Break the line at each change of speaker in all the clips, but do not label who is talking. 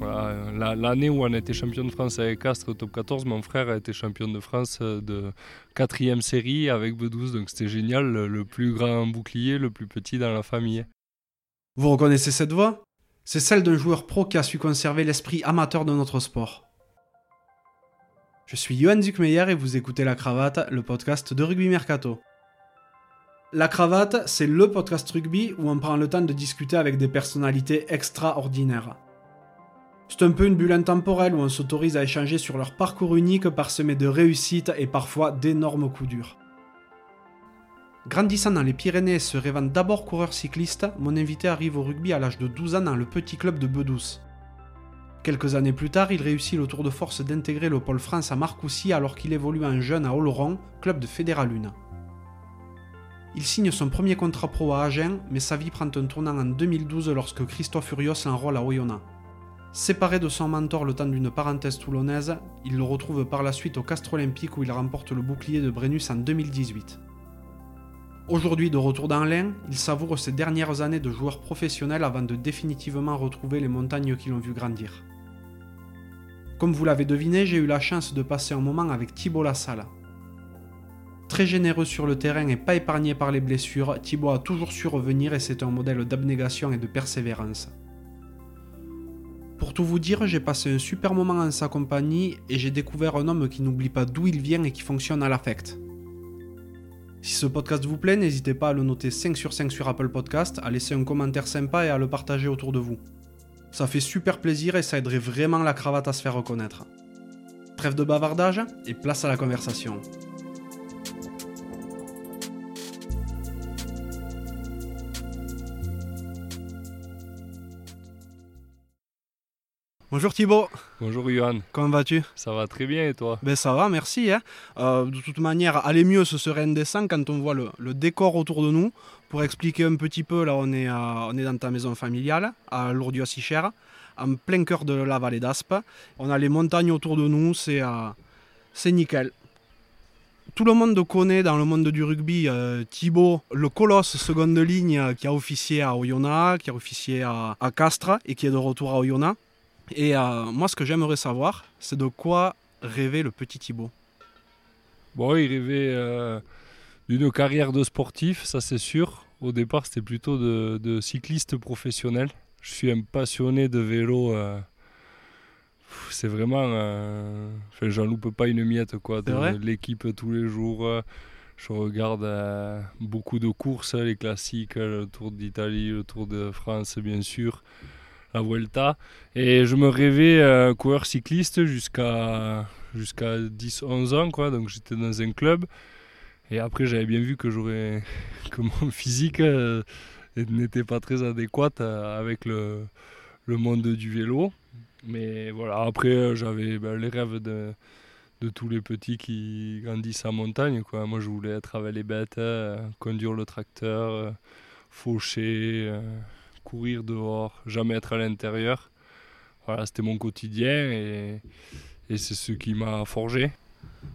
L'année où on a été champion de France avec Castres au top 14, mon frère a été champion de France de quatrième série avec B12, donc c'était génial, le plus grand bouclier, le plus petit dans la famille.
Vous reconnaissez cette voix? C'est celle d'un joueur pro qui a su conserver l'esprit amateur de notre sport. Je suis Johan Zuckmeyer et vous écoutez La Cravate, le podcast de Rugby Mercato. La Cravate, c'est le podcast rugby où on prend le temps de discuter avec des personnalités extraordinaires. C'est un peu une bulle intemporelle où on s'autorise à échanger sur leur parcours unique parsemé de réussites et parfois d'énormes coups durs. Grandissant dans les Pyrénées et se rêvant d'abord coureur cycliste, mon invité arrive au rugby à l'âge de 12 ans dans le petit club de Bedouce. Quelques années plus tard, il réussit le tour de force d'intégrer le pôle France à Marcoussis alors qu'il évolue en jeune à Oloron, club de Fédéralune. Il signe son premier contrat pro à Agen, mais sa vie prend un tournant en 2012 lorsque Christophe Furios l'enrôle à Oyonnax. Séparé de son mentor le temps d'une parenthèse toulonnaise, il le retrouve par la suite au Castre Olympique où il remporte le bouclier de Brennus en 2018. Aujourd'hui de retour dans l'Ain, il savoure ses dernières années de joueur professionnel avant de définitivement retrouver les montagnes qui l'ont vu grandir. Comme vous l'avez deviné, j'ai eu la chance de passer un moment avec Thibaut Lassalle. Très généreux sur le terrain et pas épargné par les blessures, Thibaut a toujours su revenir et c'est un modèle d'abnégation et de persévérance. Pour tout vous dire, j'ai passé un super moment en sa compagnie et j'ai découvert un homme qui n'oublie pas d'où il vient et qui fonctionne à l'affect. Si ce podcast vous plaît, n'hésitez pas à le noter 5 sur 5 sur Apple Podcast, à laisser un commentaire sympa et à le partager autour de vous. Ça fait super plaisir et ça aiderait vraiment la cravate à se faire reconnaître. Trêve de bavardage et place à la conversation. Bonjour Thibaut.
Bonjour Johan.
Comment vas-tu?
Ça va très bien et toi?
Ben ça va, merci. Hein. Euh, de toute manière, aller mieux, ce serait indécent quand on voit le, décor autour de nous. Pour expliquer un petit peu, là on est, on est dans ta maison familiale, à Lourdes-Sichère, en plein cœur de la vallée d'Aspe. On a les montagnes autour de nous, c'est euh, nickel. Tout le monde connaît dans le monde du rugby euh, Thibaut, le colosse seconde ligne qui a officié à Oyonnax, qui a officié à, à Castres et qui est de retour à Oyonnax. Et euh, moi, ce que j'aimerais savoir, c'est de quoi rêvait le petit Thibaut?
Bon, il rêvait euh, d'une carrière de sportif, ça c'est sûr. Au départ, c'était plutôt de, cycliste professionnel. Je suis un passionné de vélo. Euh, c'est vraiment. Enfin, j'en loupe pas une miette, quoi. De l'équipe tous les jours. je regarde beaucoup de courses, les classiques, le Tour d'Italie, le Tour de France, bien sûr la Vuelta. Et je me rêvais euh, coureur cycliste jusqu'à jusqu'à 10-11 ans. Quoi. Donc j'étais dans un club. Et après, j'avais bien vu que, j'aurais, que mon physique euh, n'était pas très adéquat euh, avec le, monde du vélo. Mais voilà, après, j'avais ben, les rêves de, de tous les petits qui grandissent en montagne. Quoi. Moi, je voulais être avec les bêtes, conduire le tracteur, faucher courir dehors, jamais être à l'intérieur. Voilà, c'était mon quotidien et, et c'est ce qui m'a forgé.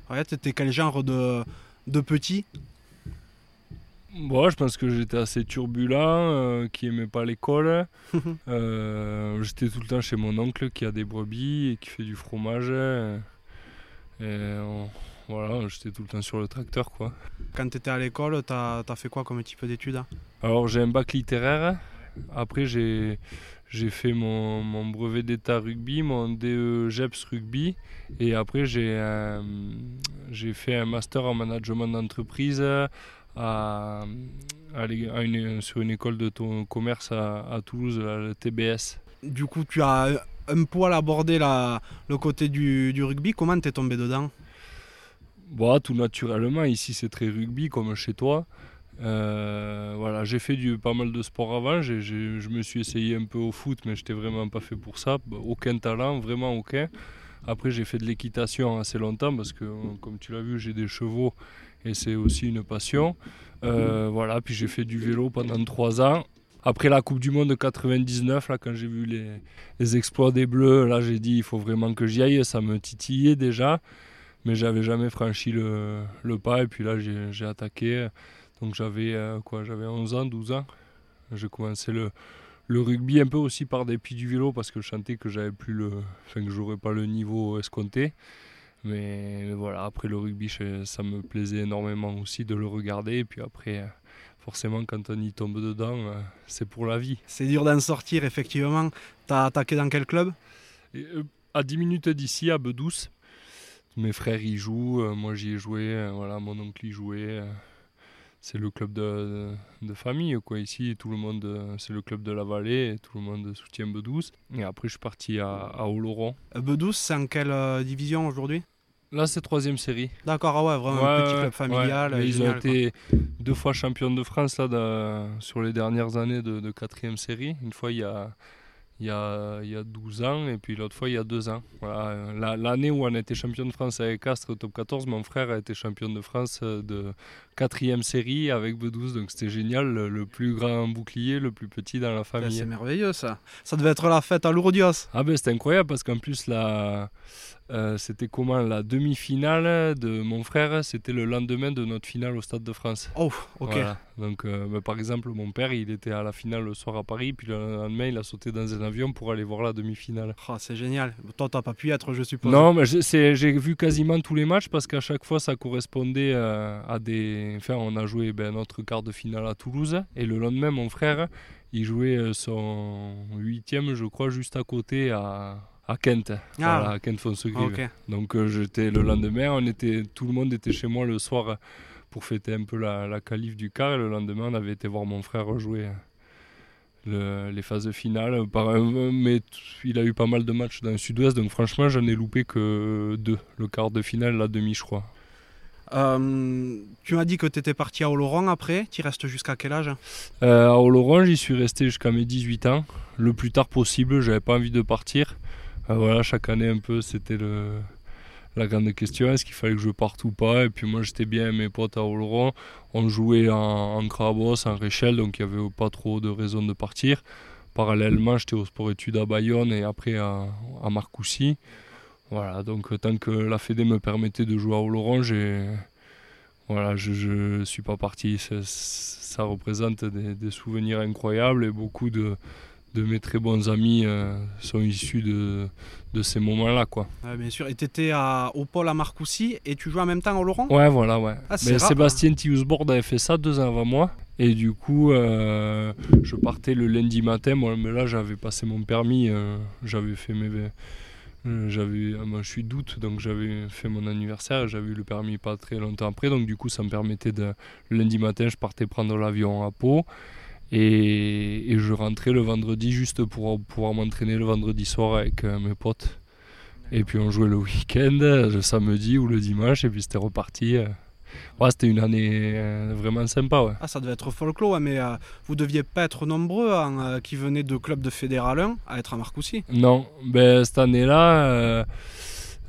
Ouais, t'étais quel genre de, de petit?
Bon, je pense que j'étais assez turbulent, euh, qui aimait pas l'école. Euh, j'étais tout le temps chez mon oncle qui a des brebis et qui fait du fromage. Et voilà, j'étais tout le temps sur le tracteur. quoi.
Quand tu étais à l'école, tu as, as, fait quoi comme type d'études?
Alors j'ai un bac littéraire après, j'ai, fait mon, brevet d'état rugby, mon DE GEPS rugby. Et après, j'ai, j'ai fait un master en management d'entreprise à, sur une école de commerce à, Toulouse, le TBS.
Du coup, tu as un poil abordé la, le côté du, rugby. Comment t'es tombé dedans?
Bon, Tout naturellement. Ici, c'est très rugby, comme chez toi. Euh, voilà, j'ai fait du, pas mal de sport avant. je me suis essayé un peu au foot, mais je n'étais vraiment pas fait pour ça. Aucun talent, vraiment aucun. Après, j'ai fait de l'équitation assez longtemps parce que, comme tu l'as vu, j'ai des chevaux et c'est aussi une passion. Euh, voilà, puis j'ai fait du vélo pendant trois ans. Après la Coupe du Monde de 99, là, quand j'ai vu les, les, exploits des Bleus, là, j'ai dit il faut vraiment que j'y aille. Ça me titillait déjà, mais j'avais jamais franchi le, le pas. Et puis là, j'ai attaqué. Donc j'avais euh, quoi J'avais 11 ans, 12 ans. J'ai commencé le, le rugby un peu aussi par dépit du vélo parce que je sentais que j'avais plus le, enfin que j'aurais pas le niveau escompté. Mais, voilà, après le rugby, ça me plaisait énormément aussi de le regarder. Et puis après, forcément, quand on y tombe dedans, euh, c'est pour la vie.
C'est dur d'en sortir, effectivement. T'as attaqué dans quel club?
Euh, À 10 minutes d'ici, à Bedouce. Mes frères y jouent, euh, moi j'y ai joué, voilà, mon oncle y jouait c'est le club de, de, famille quoi ici tout le monde c'est le club de la vallée tout le monde soutient Bedouce et après je suis parti à, à Oloron
euh, Bedouce c'est en quelle euh, division aujourd'hui?
Là, c'est troisième série.
D'accord, ah ouais, vraiment un petit club familial.
ils ont été deux fois champions de France là, sur les dernières années de, de quatrième série. Une fois, il y a, il y, a, il y a 12 ans et puis l'autre fois il y a 2 ans. Voilà. L'année où on a été champion de France avec Castres top 14, mon frère a été champion de France de quatrième série avec B12, donc c'était génial, le, plus grand bouclier, le plus petit dans la famille.
C'est merveilleux ça. Ça devait être la fête à Lourdios.
Ah ben c'était incroyable parce qu'en plus la, euh, c'était comment la demi-finale de mon frère C'était le lendemain de notre finale au Stade de France.
Oh, ok.
Donc, euh, bah, par exemple, mon père, il était à la finale le soir à Paris, puis le lendemain, il a sauté dans un avion pour aller voir la demi-finale.
Oh, c'est génial. Toi, t'as pas pu être, je suppose.
Non, mais j'ai vu quasiment tous les matchs parce qu'à chaque fois, ça correspondait euh, à des. Enfin, on a joué ben, notre quart de finale à Toulouse, et le lendemain, mon frère, il jouait son huitième, je crois, juste à côté à à Kent, ah. à Kent Fonsegrive. Donc euh, j'étais le lendemain, on était, tout le monde était chez moi le soir pour fêter un peu la, la qualif du car. Et le lendemain, on avait été voir mon frère jouer les phases finales. Par, mais il a eu pas mal de matchs dans le sud-ouest, donc franchement, j'en ai loupé que deux. Le quart de finale, la demi, je crois.
Euh, tu m'as dit que tu étais parti à Oloron après. Tu restes jusqu'à quel âge?
Euh, À Oloron, j'y suis resté jusqu'à mes 18 ans. Le plus tard possible, j'avais pas envie de partir. Ah, voilà, chaque année un peu, c'était la grande question, est-ce qu'il fallait que je parte ou pas? Et puis moi j'étais bien mes potes à Oloron, on jouait en, en Crabos, en Réchelle, donc il n'y avait pas trop de raison de partir. Parallèlement, j'étais au sport études à Bayonne et après à, à Marcoussis. Voilà, donc tant que la Fédé me permettait de jouer à Oloron, voilà, je ne suis pas parti. Ça, représente des, souvenirs incroyables et beaucoup de, de mes très bons amis euh, sont issus de, de ces moments-là. quoi.
bien sûr. Et tu étais à, au pôle à Marcoussis et tu jouais en même temps à Laurent?
Ouais, voilà, ouais. Ah, Mais Sébastien hein. avait fait ça deux ans avant moi. Et du coup, euh, je partais le lundi matin. Moi, mais là, j'avais passé mon permis. Euh, j'avais fait mes. J'avais, moi, je suis d'août, donc j'avais fait mon anniversaire. J'avais eu le permis pas très longtemps après. Donc, du coup, ça me permettait de. Le lundi matin, je partais prendre l'avion à Pau. Et, je rentrais le vendredi juste pour pouvoir m'entraîner le vendredi soir avec euh, mes potes. Et puis on jouait le week-end, le samedi ou le dimanche, et puis c'était reparti. Euh. Ouais, c'était une année euh, vraiment sympa. Ouais.
Ah, ça devait être folklore, mais vous deviez pas être nombreux hein, qui venaient de clubs de Fédéral 1 à être à Marcoussis
Non, ben, cette année-là,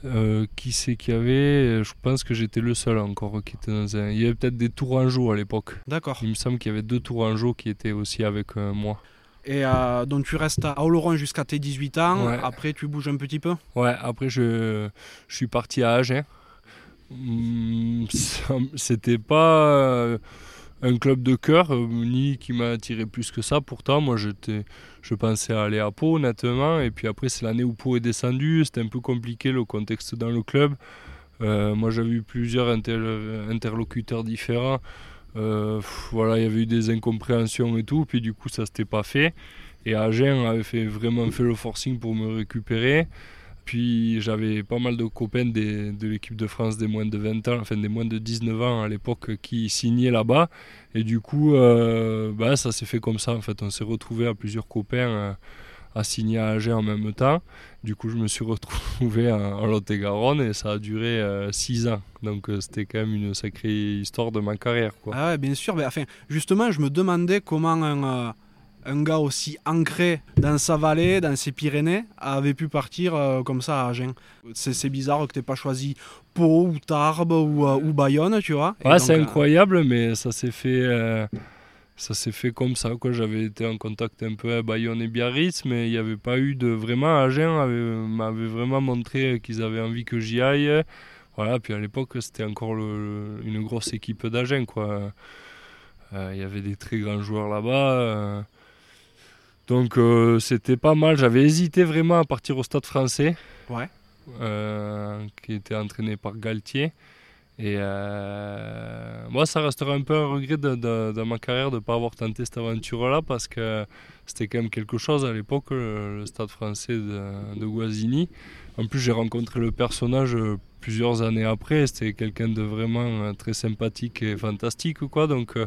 euh, qui c'est qu'il y avait Je pense que j'étais le seul encore qui était dans un. Il y avait peut-être des Tourangeaux à l'époque.
D'accord.
Il me semble qu'il y avait deux Tourangeaux qui étaient aussi avec euh, moi.
Et euh, donc tu restes à Oloron jusqu'à tes 18 ans. Après, tu bouges un petit peu
Ouais, après, je, je suis parti à Agen. Hum, c'était pas un club de cœur, euh, ni qui m'a attiré plus que ça. Pourtant, moi, je pensais aller à Pau, honnêtement. Et puis après, c'est l'année où Pau est descendu. C'était un peu compliqué le contexte dans le club. Euh, moi, j'avais eu plusieurs interlocuteurs différents. Euh, voilà, il y avait eu des incompréhensions et tout. Puis du coup, ça s'était pas fait. Et Agen avait vraiment fait le forcing pour me récupérer. Puis j'avais pas mal de copains de l'équipe de France des moins de 20 ans, enfin des moins de 19 ans à l'époque qui signaient là-bas. Et du coup, euh, bah, ça s'est fait comme ça. En fait, on s'est retrouvé à plusieurs copains euh, à signer à Agen en même temps. Du coup, je me suis retrouvé en, Lot-et-Garonne et ça a duré 6 euh, ans. Donc c'était quand même une sacrée histoire de ma carrière. Quoi.
Ah ouais, bien sûr. Mais, enfin, justement, je me demandais comment un un gars aussi ancré dans sa vallée, dans ses Pyrénées, avait pu partir euh, comme ça à Agen. C'est bizarre que tu pas choisi Pau ou Tarbes ou, euh, ou Bayonne, tu vois.
Ouais, c'est euh, incroyable, mais ça s'est fait, ça s'est fait comme ça. J'avais été en contact un peu à Bayonne et Biarritz, mais il n'y avait pas eu de vraiment. Agen m'avait vraiment montré qu'ils avaient envie que j'y aille. Voilà, puis à l'époque, c'était encore une grosse équipe d'Agen, quoi. Il y avait des très grands joueurs là-bas Donc euh, c'était pas mal. J'avais hésité vraiment à partir au stade français.
Ouais.
euh, qui était entraîné par Galtier. Et euh, moi, ça restera un peu un regret de, ma carrière de ne pas avoir tenté cette aventure-là parce que c'était quand même quelque chose à l'époque, le, le stade français de, de Guazzini. En plus, j'ai rencontré le personnage euh, plusieurs années après. C'était quelqu'un de vraiment euh, très sympathique et fantastique. Quoi. Donc, euh,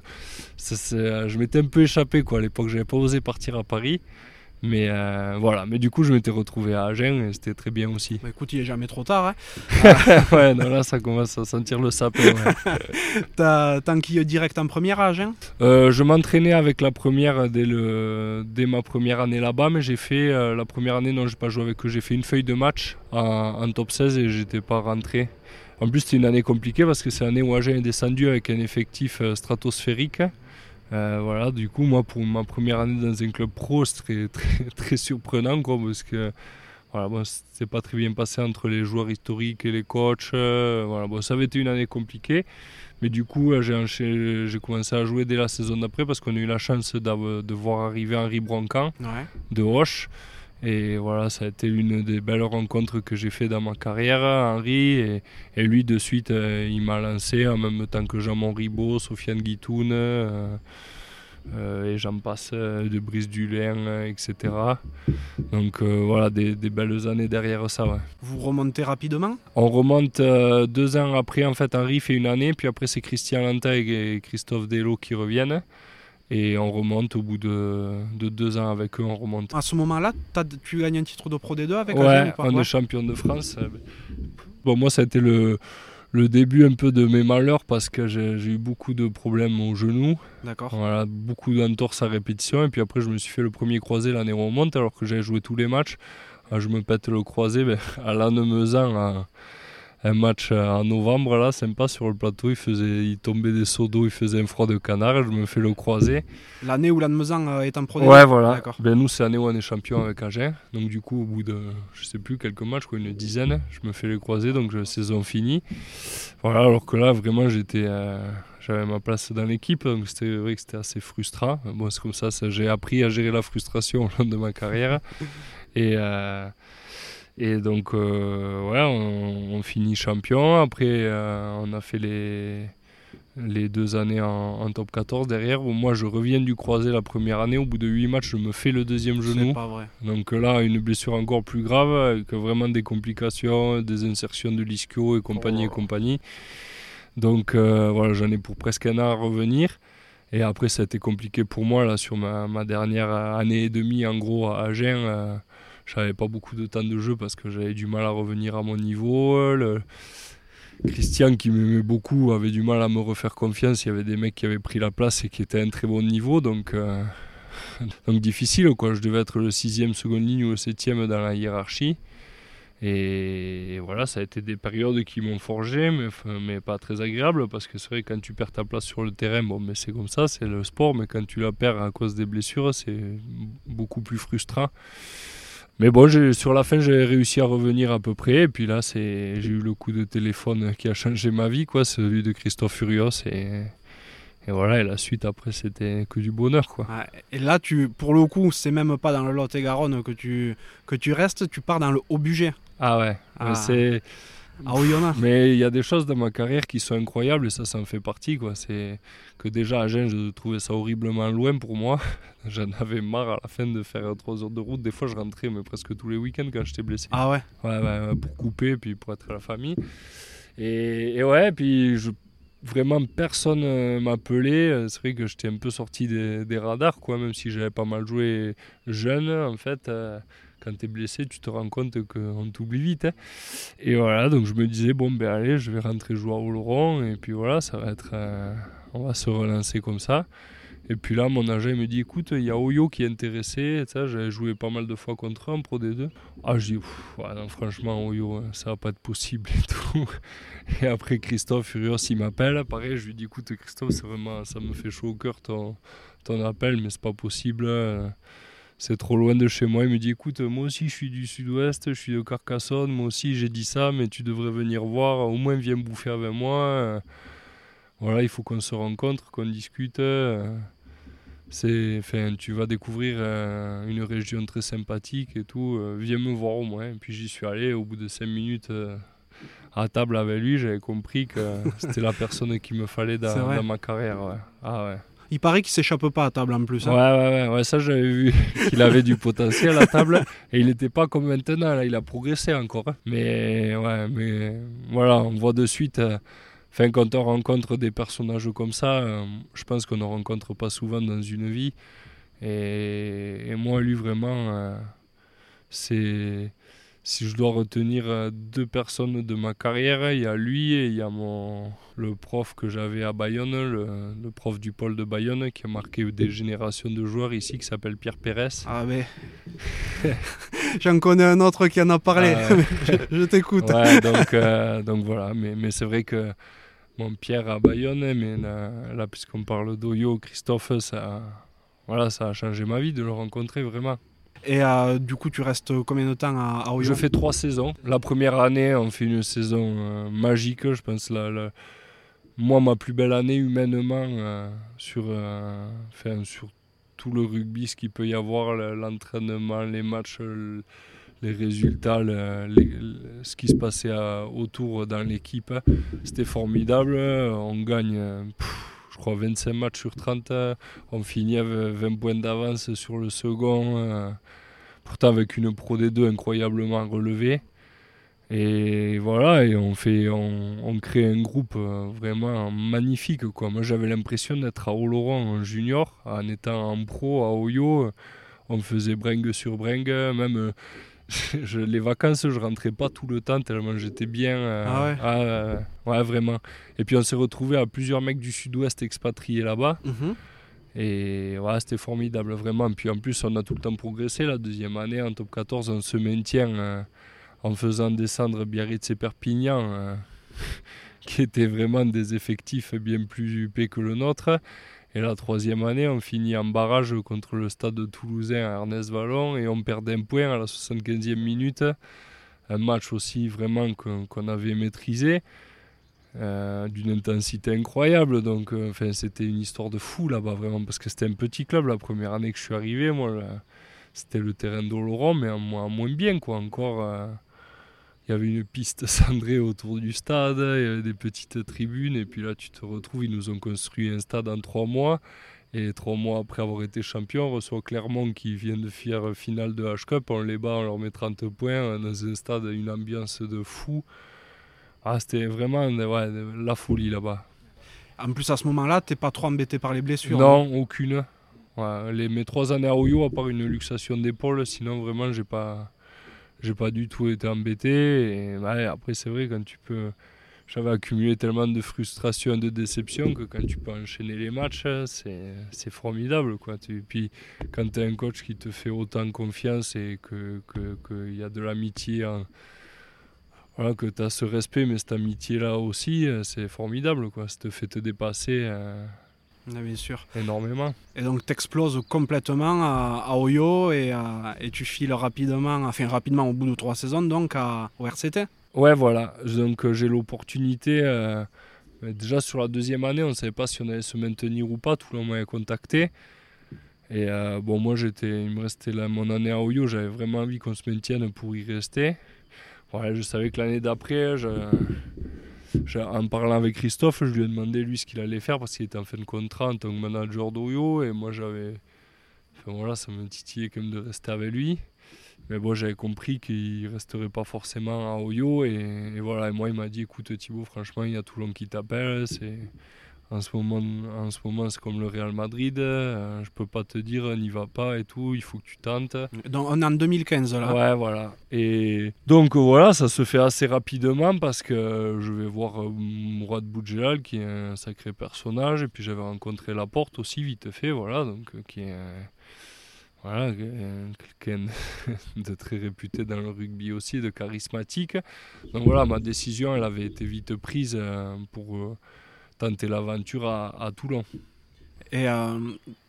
je m'étais un peu échappé quoi. à l'époque. Je n'avais pas osé partir à Paris. Mais euh, voilà, mais du coup je m'étais retrouvé à Agen et c'était très bien aussi.
Bah écoute, il est jamais trop tard. Hein.
ouais, non, là ça commence à sentir le sapin. ouais.
T'as t'enquilles direct en première âge. Hein?
Euh, je m'entraînais avec la première dès, le, dès ma première année là-bas, mais j'ai fait euh, la première année, non, j'ai pas joué avec eux, j'ai fait une feuille de match en, en top 16 et j'étais pas rentré. En plus, c'était une année compliquée parce que c'est l'année où Agen est descendu avec un effectif stratosphérique. Euh, voilà, du coup, moi, pour ma première année dans un club pro, c'était très, très, très surprenant quoi, parce que voilà, bon, c'est pas très bien passé entre les joueurs historiques et les coachs. euh, voilà, bon, ça avait été une année compliquée. Mais du coup, euh, j'ai commencé à jouer dès la saison d'après parce qu'on a eu la chance de voir arriver Henri Broncan
Ouais.
de Hoche. Et voilà, ça a été l'une des belles rencontres que j'ai fait dans ma carrière, Henri. Et, et lui, de suite, euh, il m'a lancé en même temps que Jean-Mon Ribot, Sofiane Guitoun, euh, euh, et j'en passe, de Brice Dulin, etc. Donc voilà, des, des belles années derrière ça. ouais.
Vous remontez rapidement?
On remonte deux ans après, en fait, Henri fait une année, puis après c'est Christian Lantag et Christophe Delo qui reviennent. Et on remonte au bout de, de deux ans avec eux, on remonte.
À ce moment-là, tu gagnes un titre de Pro D2 avec Agen
Ouais,
ou pas
on est champion de France. Bon, moi, ça a été le, le début un peu de mes malheurs parce que j'ai j'ai eu beaucoup de problèmes au genou.
D'accord.
Voilà, beaucoup d'entorses à répétition. Et puis après, je me suis fait le premier croisé l'année où on monte, alors que j'avais joué tous les matchs. Ah, Je me pète le croisé ben, à l'Annemezan, à un match euh, en novembre, là, sympa sur le plateau. Il, faisait, il tombait des seaux d'eau, il faisait un froid de canard. Je me fais le croisé.
L'année où l'Annemezan euh, est en Pro D2
Ouais, voilà.
D'accord.
Ben, nous, c'est l'année où on est champion avec Agen. Donc, du coup, au bout de, je sais plus, quelques matchs, quoi, une dizaine, je me fais les croisés. Donc, saison finie. Voilà, alors que là, vraiment, j'étais. euh, j'avais ma place dans l'équipe, donc c'était vrai que c'était assez frustrant. Bon, c'est comme ça, ça j'ai appris à gérer la frustration au long de ma carrière. Et, euh, et donc, euh, ouais, on, on finit champion. Après, euh, on a fait les, les deux années en, en top 14 derrière, où moi je reviens du croisé la première année. Au bout de 8 matchs, je me fais le deuxième
C'est
genou.
pas vrai.
Donc là, une blessure encore plus grave, avec vraiment des complications, des insertions de l'ischio et compagnie
Oh.
et compagnie. Donc euh, voilà, j'en ai pour presque un an à revenir. Et après, ça a été compliqué pour moi là sur ma, ma dernière année et demie en gros à Agen. J'avais pas beaucoup de temps de jeu parce que j'avais du mal à revenir à mon niveau. Christian, qui m'aimait beaucoup, avait du mal à me refaire confiance. Il y avait des mecs qui avaient pris la place et qui étaient à un très bon niveau. Donc, euh, donc difficile. Je devais être le sixième, seconde ligne ou le septième dans la hiérarchie. Et voilà, ça a été des périodes qui m'ont forgé, mais, mais pas très agréables, parce que c'est vrai, quand tu perds ta place sur le terrain, bon, mais c'est comme ça, c'est le sport, mais quand tu la perds à cause des blessures, c'est beaucoup plus frustrant. Mais bon, sur la fin, j'ai réussi à revenir à peu près, et puis là, c'est, j'ai eu le coup de téléphone qui a changé ma vie, quoi, celui de Christophe Furios, et, et voilà, et la suite après, c'était que du bonheur, quoi.
Ouais, Et là, tu, pour le coup, c'est même pas dans le Lot-et-Garonne que tu, que tu restes, tu pars dans le Haut-Bugey,
Ah ouais,
Ah.
Mais c'est...
à Oyonnax.
Mais il y a des choses dans ma carrière qui sont incroyables et ça, ça en fait partie. Quoi. C'est que déjà à Agen, je trouvais ça horriblement loin pour moi. J'en avais marre à la fin de faire 3 heures de route. Des fois, je rentrais mais presque tous les week-ends quand j'étais blessé.
Ah ouais
Ouais, ouais, pour couper puis pour être à la famille. Et, et ouais, puis je, vraiment personne euh, m'appelait. Euh, C'est vrai que j'étais un peu sorti des, des radars, quoi, même si j'avais pas mal joué jeune. En fait, euh, quand tu es blessé, tu te rends compte qu'on t'oublie vite. hein. Et voilà, donc je me disais, bon, ben allez, je vais rentrer jouer à Oloron. Et puis voilà, ça va être. euh, on va se relancer comme ça. Et puis là, mon agent il me dit écoute, il y a Oyo qui est intéressé. J'avais joué pas mal de fois contre en Pro D2. Ah, je dis ouais, non, franchement, Oyo, hein, ça va pas être possible et tout. Et après, Christophe Furios, il m'appelle. Pareil, je lui dis écoute, Christophe, vraiment, ça me fait chaud au cœur ton, ton appel, mais c'est pas possible. euh, C'est trop loin de chez moi. Il me dit écoute, moi aussi je suis du sud-ouest, je suis de Carcassonne, moi aussi j'ai dit ça, mais tu devrais venir voir, au moins viens bouffer avec moi. Voilà, il faut qu'on se rencontre, qu'on discute. c'est, enfin, tu vas découvrir euh, une région très sympathique et tout. euh, viens me voir au moins. Et puis j'y suis allé. Au bout de 5 minutes euh, à table avec lui, j'avais compris que c'était la personne qu'il me fallait dans, ma carrière. ouais. Ah ouais.
Il paraît qu'il s'échappe pas à table en plus.
Ouais,
hein.
ouais, ouais, ouais, ça j'avais vu qu'il avait du potentiel à table et il n'était pas comme maintenant, là, il a progressé encore. hein. Mais ouais, mais voilà, on voit de suite, euh, quand on rencontre des personnages comme ça, euh, je pense qu'on ne rencontre pas souvent dans une vie. Et, et moi, lui, vraiment, euh, c'est. Si je dois retenir euh, deux personnes de ma carrière, il y a lui et il y a mon, le prof que j'avais à Bayonne, le, le prof du pôle de Bayonne, qui a marqué des générations de joueurs ici, qui s'appelle Pierre Pérez.
Ah mais... J'en connais un autre qui en a parlé. Je je t'écoute.
Ouais, donc, euh, donc voilà, mais, mais c'est vrai que mon Pierre à Bayonne, mais là, là, puisqu'on parle d'Oyo, Christophe, ça, voilà, ça a changé ma vie de le rencontrer vraiment.
Et euh, du coup, tu restes combien de temps à, à
Je fais trois saisons. La première année, on fait une saison euh, magique, je pense. La, moi, ma plus belle année humainement euh, sur, enfin, sur tout le rugby, ce qu'il peut y avoir, le- l'entraînement, les matchs, le- les résultats, ce qui se passait autour dans l'équipe. C'était formidable. On gagne, je crois, 25 matchs sur 30. On finit avec 20 points d'avance sur le second. euh, pourtant avec une Pro D2 incroyablement relevée. Et voilà, et on, fait, on, crée un groupe euh, vraiment magnifique. Moi j'avais l'impression d'être à Oloron en junior, en étant en pro à Oyo. On faisait bringue sur bringue, même euh, je- les vacances je rentrais pas tout le temps tellement j'étais bien. euh,
Ah ouais
euh, ouais, vraiment. Et puis on s'est retrouvé à plusieurs mecs du sud-ouest expatriés là-bas.
Mhm.
Et voilà, c'était formidable, vraiment. Puis en plus, on a tout le temps progressé. La deuxième année, en top 14, on se maintient euh, en faisant descendre Biarritz et Perpignan, qui étaient vraiment des effectifs bien plus huppés que le nôtre. Et la troisième année, on finit en barrage contre le stade toulousain à Ernest Vallon et on perd un point à la 75e minute. Un match aussi vraiment qu'on avait maîtrisé. euh, d'une intensité incroyable. Donc, euh, enfin, c'était une histoire de fou là-bas, vraiment, parce que c'était un petit club. La première année que je suis arrivé, moi, c'était le terrain d'Oloron, mais en moins bien, quoi. Encore, euh, il y avait une piste cendrée autour du stade, il y avait des petites tribunes, et puis là, tu te retrouves, ils nous ont construit un stade en trois mois. Et trois mois après avoir été champion, on reçoit Clermont qui vient de faire finale de H-Cup. On les bat, on leur met 30 points dans un stade, une ambiance de fou. Ah, c'était vraiment ouais, la folie là-bas.
En plus, à ce moment-là, t'es pas trop embêté par les blessures. hein.
Non, aucune. Ouais, les, mes trois années à Oyo, à part une luxation d'épaule, sinon vraiment, j'ai pas, j'ai pas du tout été embêté. Et après, c'est vrai, quand tu peux. J'avais accumulé tellement de frustration et de déception que quand tu peux enchaîner les matchs, c'est, formidable. Quoi. Tu- puis quand tu as un coach qui te fait autant confiance et qu'il que, qu'il y a de l'amitié, voilà, que tu as ce respect, mais cette amitié-là aussi, c'est formidable. Quoi. Ça te fait te dépasser euh,
Ouais, bien sûr.
énormément.
Et donc, t'exploses complètement à, à Oyo et, à- et tu files rapidement, enfin rapidement au bout de trois saisons, donc à, au RCT.
Ouais, voilà. Donc euh, j'ai l'opportunité. euh, déjà sur la deuxième année, on ne savait pas si on allait se maintenir ou pas. Tout le monde m'avait contacté. Et euh, bon, moi, j'étais, il me restait là, mon année à Oyo. J'avais vraiment envie qu'on se maintienne pour y rester. Voilà, je savais que l'année d'après, je- en parlant avec Christophe, je lui ai demandé lui ce qu'il allait faire parce qu'il était en fin de contrat en tant que manager d'Oyo. Et moi, j'avais. Enfin voilà, ça me titillait quand même de rester avec lui. Mais bon, j'avais compris qu'il resterait pas forcément à Oyo. Et, voilà, et moi, il m'a dit écoute, Thibaut, franchement, il y a Toulon qui t'appelle. En ce moment, en ce moment c'est comme le Real Madrid. euh, je peux pas te dire, n'y va pas et tout, il faut que tu tentes.
Donc, on est en 2015 là.
Ouais, voilà. Et donc voilà, ça se fait assez rapidement parce que je vais voir euh, Mourad Boudjelal qui est un sacré personnage. Et puis j'avais rencontré Laporte aussi, vite fait, voilà, donc euh, qui est. voilà, quelqu'un de très réputé dans le rugby aussi, de charismatique. Donc voilà, ma décision, elle avait été vite prise pour tenter l'aventure à, à Toulon.
Et euh,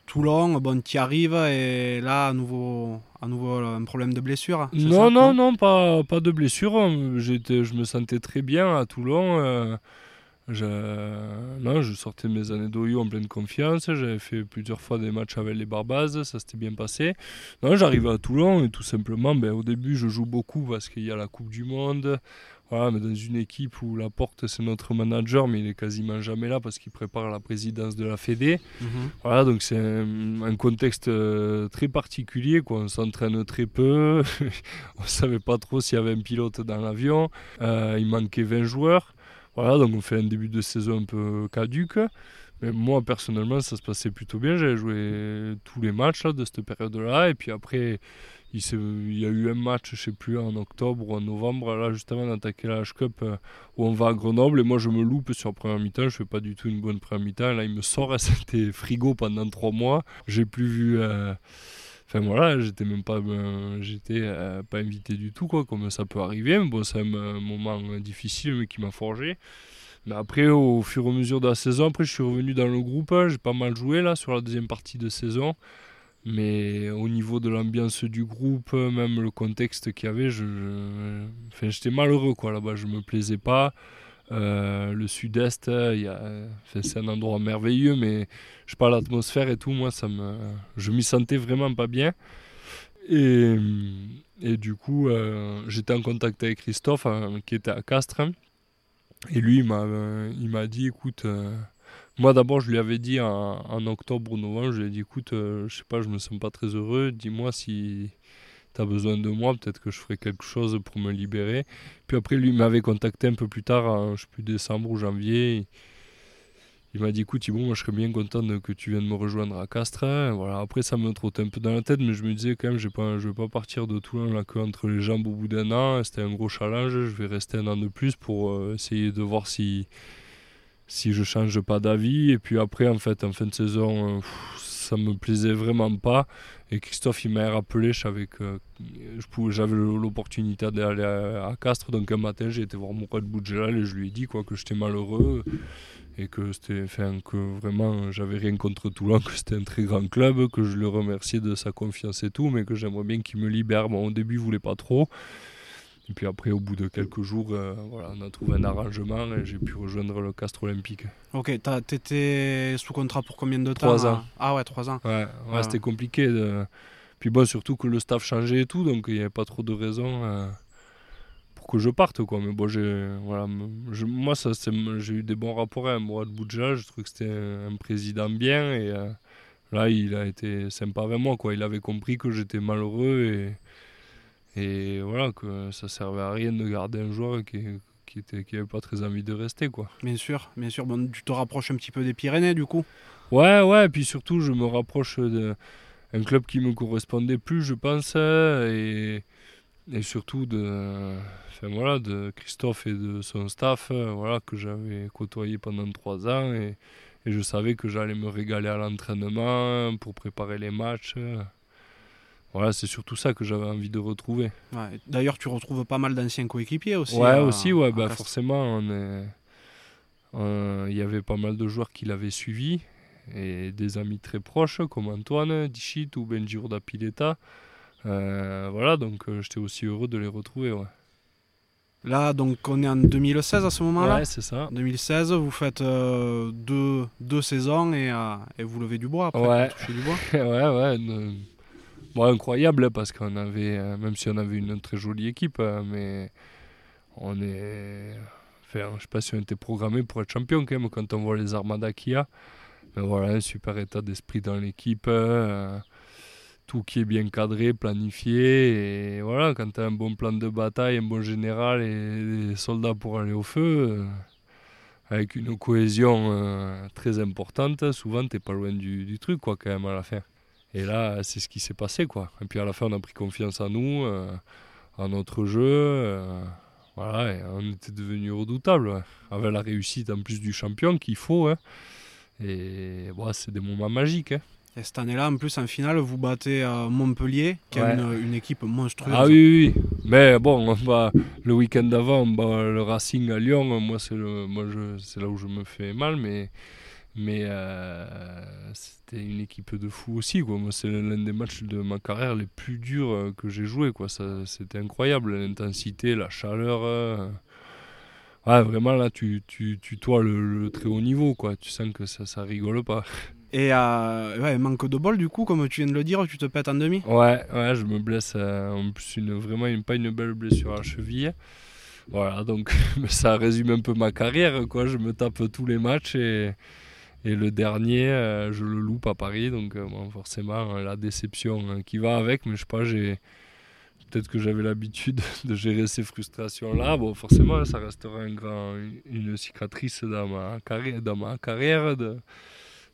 Toulon, bon, tu arrives et là, à nouveau, à nouveau un problème de blessure.
Non,
ça
non, non, pas, pas de blessure. J'étais, je me sentais très bien à Toulon. euh, Je, non, je sortais mes années d'Oyo en pleine confiance. J'avais fait plusieurs fois des matchs avec les Barbazes, ça s'était bien passé. Non, j'arrive à Toulon et tout simplement, ben, au début, je joue beaucoup parce qu'il y a la Coupe du Monde. Voilà, mais dans une équipe où la porte c'est notre manager, mais il est quasiment jamais là parce qu'il prépare la présidence de la Fédé. Mhm. Voilà, donc c'est un, contexte euh, très particulier. Quoi. On s'entraîne très peu. on savait pas trop s'il y avait un pilote dans l'avion. Euh, il manquait 20 joueurs. Voilà, donc on fait un début de saison un peu caduque. Mais moi, personnellement, ça se passait plutôt bien. J'avais joué tous les matchs là, de cette période-là. Et puis après, il, y a eu un match, je sais plus, en octobre ou en novembre, là, juste avant d'attaquer la H-Cup, euh, où on va à Grenoble. Et moi, je me loupe sur la première mi-temps. Je fais pas du tout une bonne première mi-temps. Là, il me sort, c'était frigo pendant trois mois. J'ai plus vu. Euh, Enfin voilà, j'étais même pas, euh, j'étais pas invité du tout, quoi, comme ça peut arriver. Mais bon, c'est un, moment difficile, mais qui m'a forgé. Mais après, au fur et à mesure de la saison, après, je suis revenu dans le groupe. J'ai pas mal joué là sur la deuxième partie de saison. Mais au niveau de l'ambiance du groupe, même le contexte qu'il y avait, je, j'étais malheureux quoi là-bas. Je me plaisais pas. Euh, le sud-est, c'est un endroit merveilleux, mais je parle l'atmosphère et tout, moi, ça me, je m'y sentais vraiment pas bien. Et, et du coup, euh, j'étais en contact avec Christophe, hein, qui était à Castres. Et lui, il m'a, il m'a dit, écoute, euh, moi d'abord, je lui avais dit en, octobre ou novembre, je lui ai dit, écoute, je sais pas, je me sens pas très heureux, dis-moi si tu as besoin de moi, peut-être que je ferai quelque chose pour me libérer. Puis après, lui m'avait contacté un peu plus tard, en, je sais plus, décembre ou janvier. Il m'a dit écoute Thibaut, moi je serais bien content que tu viennes me rejoindre à Castres. Voilà. Après ça me trottait un peu dans la tête, mais je me disais quand même je ne vais pas partir de Toulon là que entre les jambes au bout d'un an. C'était un gros challenge. Je vais rester un an de plus pour euh, essayer de voir si si je change pas d'avis. Et puis après en fait en fin de saison, euh, ça me plaisait vraiment pas. Et Christophe, il m'a rappelé, j'avais l'opportunité d'aller à, Castres. Donc un matin, j'ai été voir Mourad Boudjelal et je lui ai dit quoi, que j'étais malheureux et que enfin, que vraiment, j'avais rien contre Toulon, que c'était un très grand club, que je le remerciais de sa confiance et tout, mais que j'aimerais bien qu'il me libère. Bon, au début, il voulait pas trop. Et puis après, au bout de quelques jours, euh, voilà, on a trouvé un arrangement et j'ai pu rejoindre le Castre Olympique.
Ok, t'étais sous contrat pour combien de temps
Trois ans.
Ah ouais, trois ans.
Ouais, ouais c'était compliqué. De... Puis bon, surtout que le staff changeait et tout, donc il n'y avait pas trop de raisons euh, pour que je parte. Quoi. Mais bon, voilà, moi, ça, j'ai eu des bons rapports avec moi de Boudja. Je trouve que c'était un, président bien et euh, là, il a été sympa avec moi. Quoi. Il avait compris que j'étais malheureux et et voilà, que ça servait à rien de garder un joueur qui, qui était qui avait pas très envie de rester quoi.
Bien sûr, bien sûr. Bon, tu te rapproches un petit peu des Pyrénées du coup?
Ouais, ouais. Et puis surtout, je me rapproche d'un club qui me correspondait plus, je pense, et, et surtout de, enfin, voilà, de Christophe et de son staff, voilà, que j'avais côtoyé pendant trois ans et, et je savais que j'allais me régaler à l'entraînement pour préparer les matchs. Voilà, c'est surtout ça que j'avais envie de retrouver.
D'ailleurs, tu retrouves pas mal d'anciens coéquipiers aussi.
Ouais, aussi, ouais, bah, forcément, il y avait pas mal de joueurs qui l'avaient suivi et des amis très proches comme Antoine Dichit ou Benjiro Pileta. Euh, voilà, donc euh, j'étais aussi heureux de les retrouver. Ouais.
Là, donc on est en 2016 à ce moment-là.
Ouais, c'est ça.
2016, vous faites euh, deux, deux, saisons et, et, vous levez du bois après.
Ouais.
Du bois.
ouais, ouais incroyable parce qu'on avait, euh, même si on avait une très jolie équipe, euh, mais on est. Enfin, je sais pas si on était programmé pour être champion quand même quand on voit les armadas qu'il y a. Mais voilà, un super état d'esprit dans l'équipe. Euh, tout qui est bien cadré, planifié. Et voilà, quand tu as un bon plan de bataille, un bon général et des soldats pour aller au feu, avec une cohésion très importante, souvent tu pas loin du, truc, quand même, à la fin. Et là, c'est ce qui s'est passé, quoi. Et puis à la fin, on a pris confiance en nous, euh, en notre jeu. Euh, voilà, et on était devenu redoutable, avec la réussite en plus du champion qu'il faut. Hein. Et voilà, c'est des moments magiques. Hein.
Et cette année-là, en plus, en finale, vous battez à Montpellier, qui a une, équipe monstrueuse.
Ah oui, oui. Mais bon, on le week-end d'avant, on bat le Racing à Lyon. Moi, c'est là où je me fais mal, mais mais euh, c'était une équipe de fous aussi. Quoi. Moi, c'est l'un des matchs de ma carrière les plus durs euh, que j'ai joué. Quoi. Ça, c'était incroyable, l'intensité, la chaleur. Euh. Ouais, vraiment là, tu, tu, tu tois le, très haut niveau, quoi. Tu sens que ça, ça rigole pas.
Et euh, ouais, manque de bol, du coup, comme tu viens de le dire, tu te pètes en demi?
Ouais, ouais, je me blesse. En plus, une, vraiment une, pas une belle blessure à la cheville. Voilà, donc ça résume un peu ma carrière, quoi. Je me tape tous les matchs et, et le dernier, euh, je le loupe à Paris. Donc, euh, forcément, la déception qui va avec, mais je sais pas, peut-être que j'avais l'habitude de gérer ces frustrations-là. Bon, forcément, ça restera un grand, une cicatrice dans ma carrière, dans ma, carrière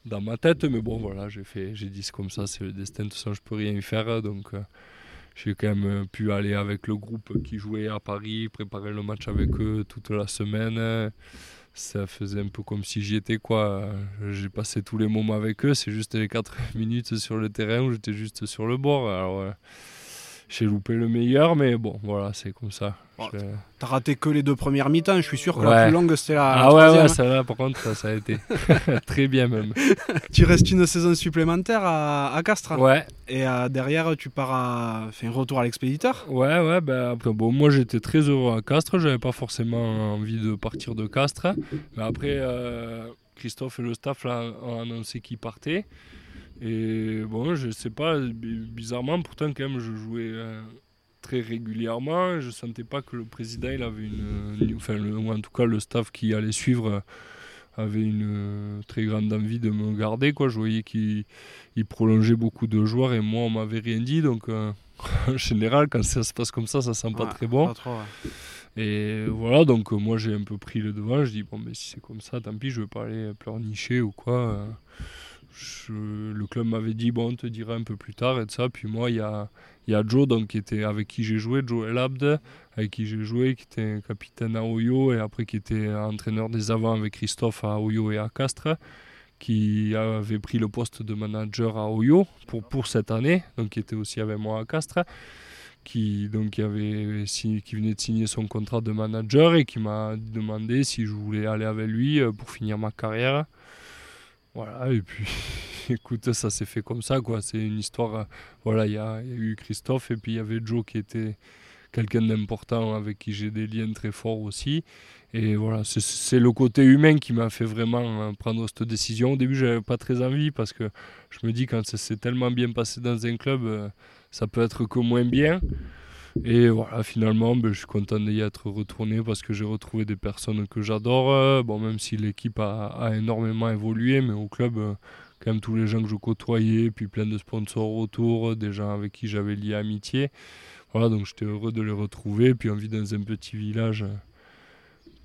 dans ma tête. Mais bon, voilà, j'ai fait, j'ai dit comme ça, c'est le destin, de toute façon, je peux rien y faire. Donc, euh, j'ai quand même pu aller avec le groupe qui jouait à Paris, préparer le match avec eux toute la semaine. Ça faisait un peu comme si j'y étais, quoi. J'ai passé tous les moments avec eux. C'est juste les 4 minutes sur le terrain où j'étais juste sur le bord. Alors, j'ai loupé le meilleur, mais bon, voilà, c'est comme ça.
T'as raté que les deux premières mi-temps, je suis sûr que la plus longue c'était la.
Ah ouais, ouais, ça là, par contre, ça, a été très bien même.
tu restes une saison supplémentaire à, à Castres.
Ouais.
Et euh, derrière, tu pars à. Fais un retour à l'expéditeur
Ouais, ouais, ben après, bon, moi j'étais très heureux à Castres, j'avais pas forcément envie de partir de Castres. Mais après, euh, Christophe et le staff là, ont annoncé qu'ils partaient. Et bon, je sais pas, bizarrement, pourtant, quand même, je jouais euh, très régulièrement. Je sentais pas que le président, il avait une. Enfin, ou en tout cas, le staff qui allait suivre euh, avait une euh, très grande envie de me garder. Quoi. Je voyais qu'il prolongeait beaucoup de joueurs et moi, on m'avait rien dit. Donc, en général, quand ça se passe comme ça, ça sent pas très bon. Et voilà, donc moi j'ai un peu pris le devant. Je dis, bon, mais si c'est comme ça, tant pis, je vais pas aller pleurnicher ou quoi le club m'avait dit bon on te dira un peu plus tard et de ça. Puis moi il y a, y a Joe donc qui était avec qui j'ai joué Joe Elabd avec qui j'ai joué qui était capitaine à Oyo et après qui était entraîneur des avants avec Christophe à Oyo et à Castres qui avait pris le poste de manager à Oyo pour, pour cette année donc qui était aussi avec moi à Castres qui donc qui avait qui venait de signer son contrat de manager et qui m'a demandé si je voulais aller avec lui euh, pour finir ma carrière voilà, et puis écoute, ça s'est fait comme ça, quoi. C'est une histoire. Euh, voilà, il y, a eu Christophe et puis il y avait Joe qui était quelqu'un d'important avec qui j'ai des liens très forts aussi. Et voilà, c'est le côté humain qui m'a fait vraiment euh, prendre cette décision. Au début, j'avais pas très envie parce que je me dis quand ça s'est tellement bien passé dans un club, euh, ça peut être que moins bien. Et voilà, finalement, ben, je suis content d'y être retourné parce que j'ai retrouvé des personnes que j'adore. Euh, bon, même si l'équipe a, énormément évolué, mais au club, euh, quand même tous les gens que je côtoyais, puis plein de sponsors autour, des gens avec qui j'avais lié amitié. Voilà, donc j'étais heureux de les retrouver. Puis on vit dans un petit village, euh,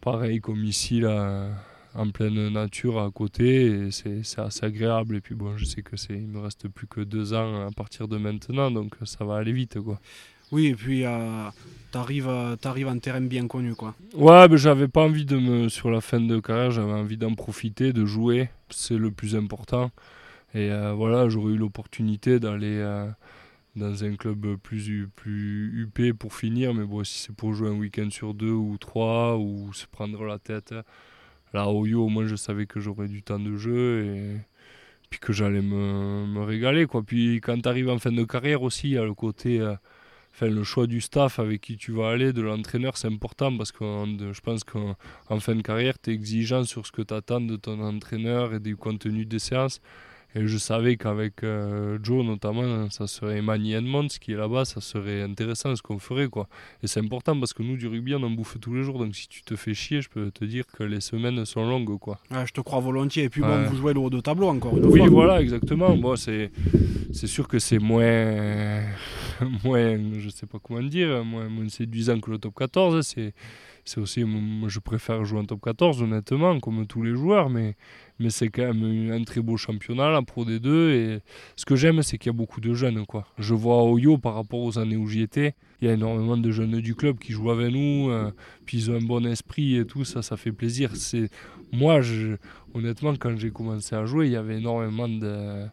pareil comme ici, là, en pleine nature à côté. C'est assez agréable. Et puis bon, je sais que c'est, me reste plus que deux ans à partir de maintenant, donc ça va aller vite, quoi.
Oui, et puis euh, t'arrives arrives en terrain bien connu, quoi.
Ouais, mais j'avais pas envie de me. Sur la fin de carrière, j'avais envie d'en profiter, de jouer. C'est le plus important. Et euh, voilà, j'aurais eu l'opportunité d'aller euh, dans un club plus, plus UP pour finir. Mais bon, si c'est pour jouer un week-end sur deux ou trois, ou se prendre la tête. Là, au Yo, au moins, je savais que j'aurais du temps de jeu. Et puis que j'allais me, me, régaler, quoi. Puis quand t'arrives en fin de carrière aussi, il y a le côté le choix du staff avec qui tu vas aller, de l'entraîneur, c'est important parce que je pense qu'en fin de carrière, tu es exigeant sur ce que tu attends de ton entraîneur et du contenu des séances. Et je savais qu'avec euh, Joe notamment, ça serait Manny Edmonds qui est là-bas, ça serait intéressant ce qu'on ferait. quoi. Et c'est important parce que nous, du rugby, on en bouffe tous les jours. Donc si tu te fais chier, je peux te dire que les semaines sont longues. quoi.
je te crois volontiers. Et puis bon, vous jouez le haut de tableau encore une
oui,
fois.
Oui, voilà, exactement. Bon, c'est, c'est sûr que c'est moins, moins, je sais pas comment dire, moins, moins séduisant que le top 14. C'est c'est aussi, je préfère jouer en top 14 honnêtement, comme tous les joueurs, mais, mais c'est quand même un très beau championnat, la Pro D2, et ce que j'aime c'est qu'il y a beaucoup de jeunes. Quoi. Je vois à Oyo par rapport aux années où j'y étais, il y a énormément de jeunes du club qui jouent avec nous, euh, puis ils ont un bon esprit et tout, ça, ça fait plaisir. Moi, honnêtement, quand j'ai commencé à jouer, il y avait énormément de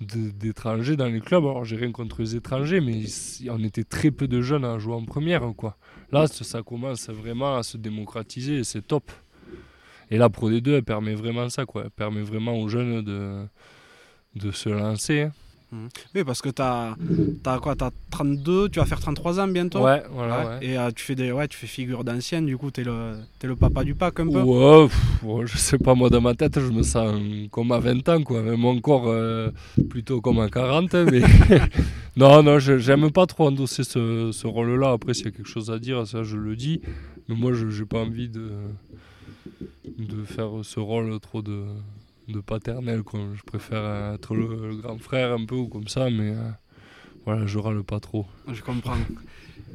d'étrangers dans les clubs. Alors j'ai rien contre les étrangers, mais on était très peu de jeunes à jouer en première. Quoi. Là, ça commence vraiment à se démocratiser c'est top. Et la Pro D2, elle permet vraiment ça. Elle permet vraiment aux jeunes de, de se lancer.
Mhm. Oui, parce que tu as, quoi T'as 32, tu vas faire 33 ans bientôt
Ouais, voilà.
Et euh, tu, fais des, ouais, tu fais figure d'ancienne, du coup, tu es, es, le papa du pack un peu
Ouais, je sais pas, moi dans ma tête, je me sens comme à 20 ans, quoi. Même encore euh, plutôt comme à 40. Mais non, non, j'aime pas trop endosser ce, ce rôle-là. Après, s'il y a quelque chose à dire, ça, je le dis. Mais moi, je n'ai pas envie de, de faire ce rôle trop de de paternel. Quoi. Je préfère être le, grand frère un peu ou comme ça, mais euh, voilà, je râle pas trop.
Je comprends.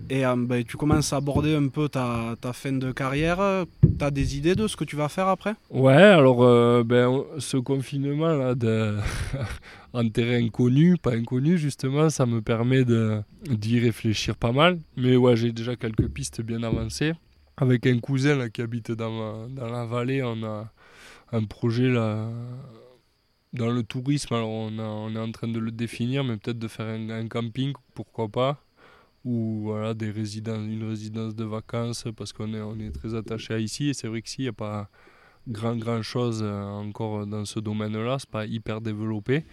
Et euh, ben, tu commences à aborder un peu ta, ta fin de carrière. Tu as des idées de ce que tu vas faire après?
Ouais, alors euh, ben, ce confinement là, de... en terrain connu, pas inconnu justement, ça me permet d'y réfléchir pas mal. Mais ouais, j'ai déjà quelques pistes bien avancées. Avec un cousin là, qui habite dans, dans la vallée, on a, un projet là dans le tourisme. Alors on, est en train de le définir, mais peut-être de faire un, camping, pourquoi pas, ou voilà des résidences, une résidence de vacances, parce qu'on est on est très attaché à ici. Et c'est vrai qu'ici il n'y a pas grand grand chose euh, encore dans ce domaine-là, c'est pas hyper développé.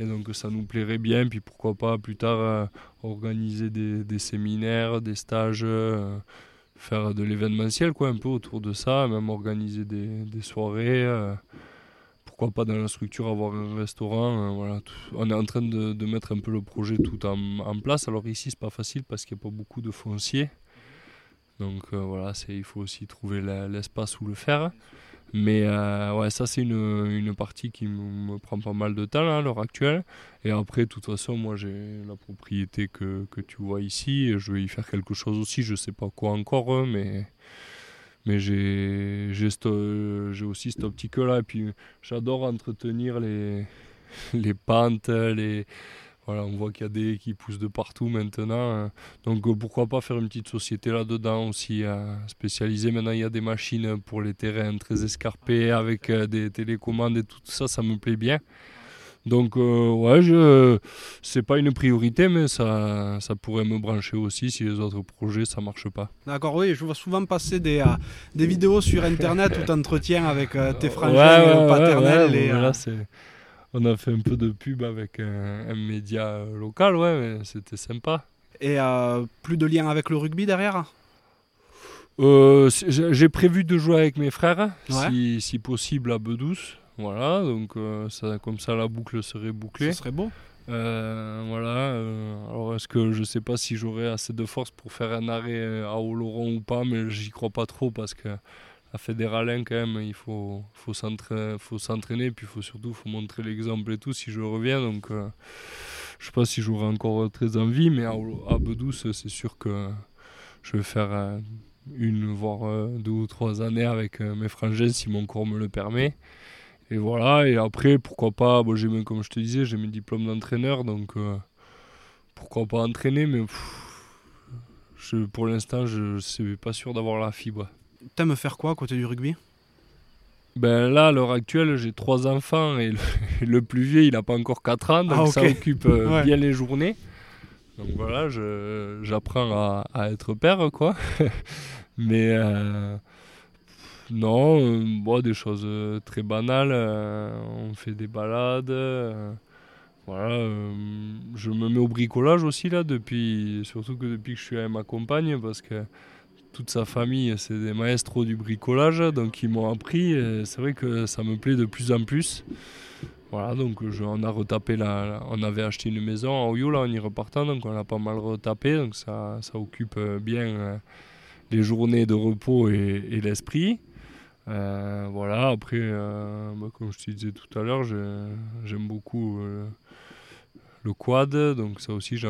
Et donc ça nous plairait bien, puis pourquoi pas plus tard euh, organiser des, des, séminaires, des stages, euh, faire de l'événementiel quoi un peu autour de ça même organiser des, soirées euh, pourquoi pas dans la structure avoir un restaurant euh, voilà on est en train de, mettre un peu le projet tout en, place. Alors ici c'est pas facile parce qu'il n'y a pas beaucoup de foncier donc euh, voilà il faut aussi trouver l'espace où le faire mais euh, ouais, ça, c'est une, une, partie qui me, prend pas mal de temps à l'heure actuelle. Et après, de toute façon, moi, j'ai la propriété que, que, tu vois ici. Et je vais y faire quelque chose aussi. Je sais pas quoi encore, hein, mais, mais j'ai aussi cette optique-là. Et puis, j'adore entretenir les, les pentes, les voilà, on voit qu'il y a des qui poussent de partout maintenant. Hein. Donc euh, pourquoi pas faire une petite société là-dedans aussi euh, spécialisée. Maintenant il y a des machines pour les terrains très escarpés avec euh, des télécommandes et tout ça, ça me plaît bien. Donc ouais, je c'est pas une priorité, mais ça, ça pourrait me brancher aussi si les autres projets ça marche pas.
D'accord, oui, je vois souvent passer des, des vidéos sur internet où tu entretiens avec tes frangins paternels. et,
c'est on a fait un peu de pub avec un, média local, ouais, c'était sympa.
Et euh, plus de lien avec le rugby derrière?
Euh, J'ai prévu de jouer avec mes frères, si, possible à Bedouce. Voilà, donc euh, ça, comme ça la boucle serait bouclée.
Ce serait beau.
voilà. alors est-ce que je sais pas si j'aurai assez de force pour faire un arrêt à Oloron ou pas, mais j'y crois pas trop parce que la fédéralin quand même, il faut, faut s'entraîner, puis faut surtout faut montrer l'exemple et tout si je reviens. Donc euh, je sais pas si j'aurai encore très envie, mais à, à Bedouce, c'est sûr que je vais faire euh, une, voire euh, deux ou trois années avec mes frangins si mon corps me le permet. Et voilà, et après, pourquoi pas, bon, j'ai, comme je te disais, j'ai mes diplômes d'entraîneur, donc pourquoi pas entraîner, mais pour l'instant, je ne suis pas sûr d'avoir la fibre.
T'aimes faire quoi à côté du rugby?
Ben là, à l'heure actuelle, j'ai trois enfants et le, plus vieux, il n'a pas encore 4 ans, donc ah, ça occupe euh, bien les journées. Donc voilà, j'apprends à, à, être père, quoi. Mais euh, non, euh, bon, des choses très banales. on fait des balades. voilà, je me mets au bricolage aussi là, depuis, surtout que depuis que je suis avec ma compagne, parce que toute sa famille, c'est des maestros du bricolage, donc ils m'ont appris. C'est vrai que ça me plaît de plus en plus. Voilà, donc on a retapé la, on avait acheté une maison à Oyo là en y repartant, donc on a pas mal retapé, donc ça, ça occupe euh, bien euh, les journées de repos et, l'esprit. Euh, voilà, après, bah, comme je te disais tout à l'heure, j'aime beaucoup le quad, donc ça aussi, je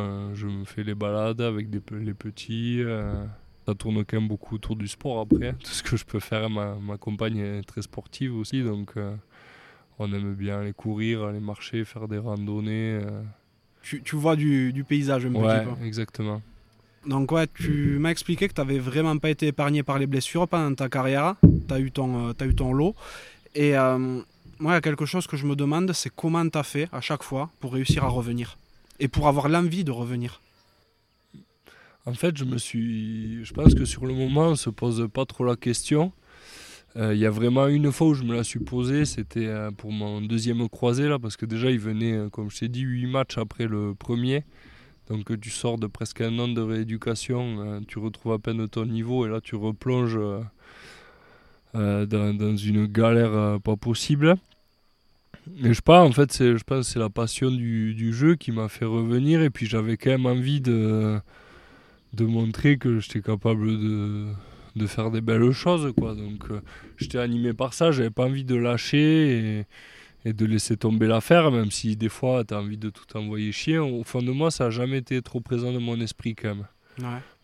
me fais les balades avec les petits ça tourne quand même beaucoup autour du sport après. Tout ce que je peux faire, ma, ma compagne est très sportive aussi, donc euh, on aime bien aller courir, aller marcher, faire des randonnées. Euh.
Tu, tu, vois du, du paysage un
ouais, exactement.
Donc ouais, tu m'as expliqué que tu n'avais vraiment pas été épargné par les blessures pendant ta carrière. Tu as, eu ton, euh, as eu ton lot. Et moi, il y a quelque chose que je me demande, c'est comment tu as fait à chaque fois pour réussir à revenir. Et pour avoir l'envie de revenir?
En fait, je me suis. Je pense que sur le moment, on se pose pas trop la question. Il y a vraiment une fois où je me la suis posée, c'était pour mon deuxième croisé, là, parce que déjà il venait, comme je t'ai dit, 8 matchs après le premier. Donc tu sors de presque un an de rééducation, tu retrouves à peine ton niveau, et là tu replonges dans, une galère pas possible. Et je pas, en fait, je pense que c'est la passion du, jeu qui m'a fait revenir. Et puis j'avais quand même envie de, de montrer que j'étais capable de, de faire des belles choses. Quoi. Donc euh, j'étais animé par ça, j'avais pas envie de lâcher et, et de laisser tomber l'affaire, même si des fois tu as envie de tout envoyer chier. Au fond de moi, ça n'a jamais été trop présent dans mon esprit quand même.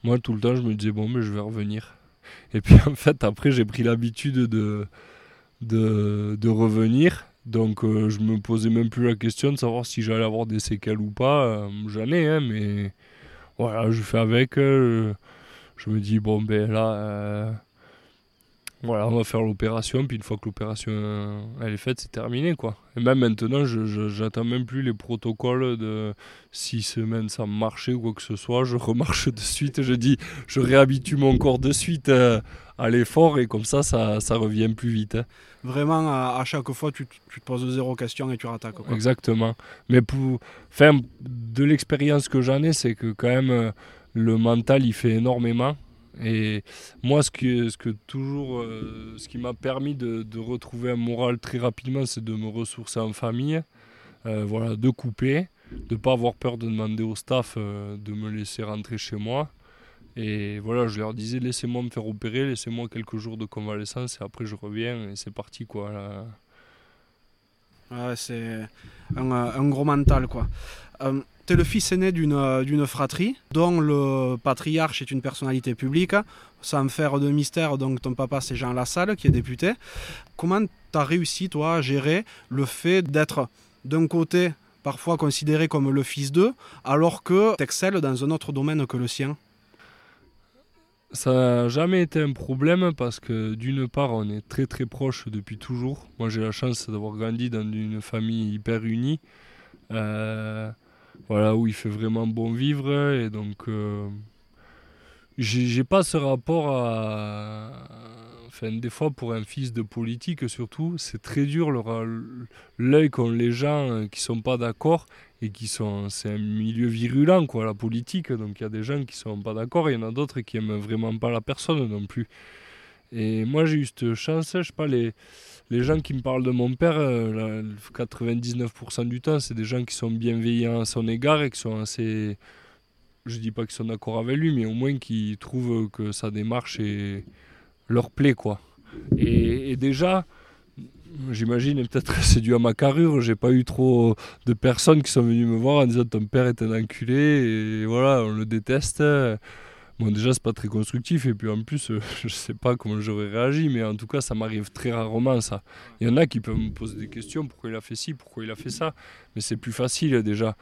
Moi, tout le temps, je me disais, bon, mais je vais revenir. Et puis en fait, après, j'ai pris l'habitude de, de, de revenir donc euh, je me posais même plus la question de savoir si j'allais avoir des séquelles ou pas. Euh, j'en ai, hein, mais voilà, je fais avec. Euh, je me dis, bon ben là, voilà, on va faire l'opération, puis une fois que l'opération elle est faite, c'est terminé quoi. Et même maintenant, je, j'attends même plus les protocoles de six semaines sans marcher ou quoi que ce soit. Je remarche de suite, je dis, je réhabitue mon corps de suite euh, à l'effort et comme ça, ça, ça revient plus vite. Hein.
Vraiment, à, chaque fois, tu, tu, te poses zéro question et tu rattaques. Quoi.
Exactement. Mais pour, enfin, de l'expérience que j'en ai, c'est que quand même, euh, le mental, il fait énormément. Et moi, ce, que, ce, que toujours, euh, ce qui m'a permis de, retrouver un moral très rapidement, c'est de me ressourcer en famille, euh, voilà, de couper, de ne pas avoir peur de demander au staff euh, de me laisser rentrer chez moi. Et voilà, je leur disais, laissez-moi me faire opérer, laissez-moi quelques jours de convalescence et après je reviens et c'est parti quoi.
c'est un, gros mental quoi. Es le fils aîné euh, d'une fratrie dont le patriarche est une personnalité publique. Sans faire de mystère, donc ton papa c'est Jean Lassalle qui est député. Comment tu as réussi toi à gérer le fait d'être d'un côté parfois considéré comme le fils d'eux alors que tu excelles dans un autre domaine que le sien?
Ça n'a jamais été un problème parce que d'une part on est très très proches depuis toujours. Moi j'ai la chance d'avoir grandi dans une famille hyper unie. Euh, voilà, où il fait vraiment bon vivre. Et donc, euh, j'ai pas ce rapport à. Enfin, des fois, pour un fils de politique, surtout, c'est très dur l'œil qu'ont les gens euh, qui sont pas d'accord et qui sont. C'est un milieu virulent, quoi, la politique. Donc, il y a des gens qui sont pas d'accord et il y en a d'autres qui aiment vraiment pas la personne non plus. Et moi, j'ai eu cette chance, je sais pas, les les gens qui me parlent de mon père, 99% euh, du temps, c'est des gens qui sont bienveillants à son égard et qui sont assez. Je dis pas qu'ils sont d'accord avec lui, mais au moins qui trouvent que sa démarche est... leur plaît, quoi. Et, déjà, j'imagine, peut-être c'est dû à ma carrure, j'ai pas eu trop de personnes qui sont venues me voir en disant ton père est un enculé et voilà, on le déteste. Bon, déjà, c'est pas très constructif, et puis en plus, euh, je sais pas comment j'aurais réagi, mais en tout cas, ça m'arrive très rarement, ça. Il y en a qui peuvent me poser des questions, pourquoi il a fait ci, pourquoi il a fait ça, mais c'est plus facile déjà.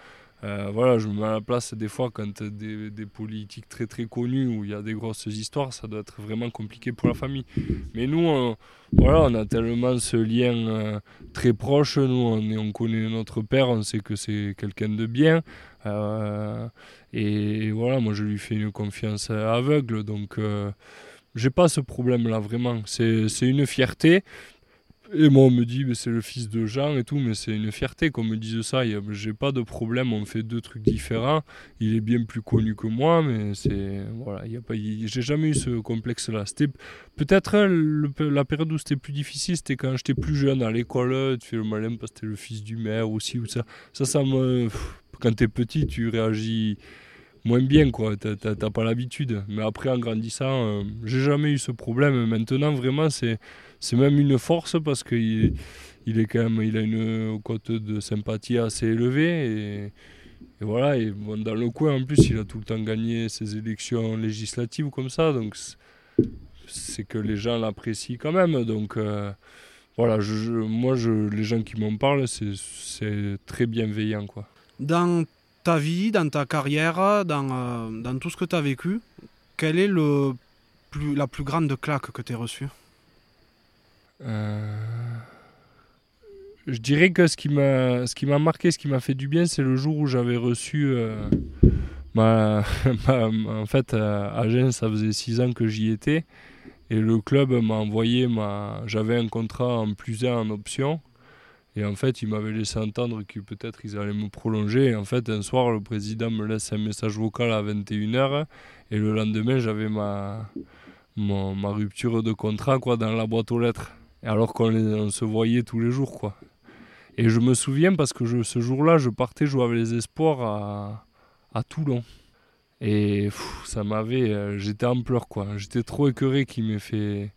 Euh, voilà, je me mets à la place des fois quand des, des, politiques très très connues où il y a des grosses histoires, ça doit être vraiment compliqué pour la famille. Mais nous, on, voilà, on a tellement ce lien euh, très proche. Nous, on connaît notre père, on sait que c'est quelqu'un de bien. Euh, et voilà, moi je lui fais une confiance aveugle, donc j'ai pas ce problème-là vraiment. C'est une fierté. Et moi, on me dit, c'est le fils de Jean et tout, mais c'est une fierté qu'on me dise ça. J'ai pas de problème, on fait deux trucs différents. Il est bien plus connu que moi, mais c'est. Voilà, j'ai jamais eu ce complexe-là. C'était peut-être la période où c'était plus difficile, c'était quand j'étais plus jeune à l'école. Tu fais le malin parce que t'es le fils du maire aussi, ou ça. Ça, ça me. Quand t'es petit, tu réagis moins bien, quoi. T'as pas l'habitude. Mais après, en grandissant, euh, j'ai jamais eu ce problème. Maintenant, vraiment, c'est même une force parce qu'il il est quand même, il a une cote de sympathie assez élevée et, voilà. Et dans le coin, en plus, il a tout le temps gagné ses élections législatives comme ça, donc c'est que les gens l'apprécient quand même. Donc euh, voilà, moi, les gens qui m'en parlent, c'est très bienveillant, quoi.
Dans ta vie, dans ta carrière, dans, euh, dans tout ce que tu as vécu, quelle est le plus, la plus grande claque que tu as reçue? Euh,
je dirais que ce qui m'a marqué, ce qui m'a fait du bien, c'est le jour où j'avais reçu euh, ma, en fait à Gênes, ça faisait six ans que j'y étais Et le club m'a envoyé ma. J'avais un contrat en plus un en option. Et en fait, il m'avait laissé entendre que peut-être ils allaient me prolonger. Et en fait, un soir, le président me laisse un message vocal à 21h. Et le lendemain, j'avais ma, ma, rupture de contrat quoi, dans la boîte aux lettres. Alors qu'on se voyait tous les jours. quoi. Et je me souviens parce que ce jour-là, je partais jouer avec les espoirs à, à Toulon. Et ça m'avait. Euh, j'étais en pleurs, quoi. J'étais trop écœuré qu'il m'ait fait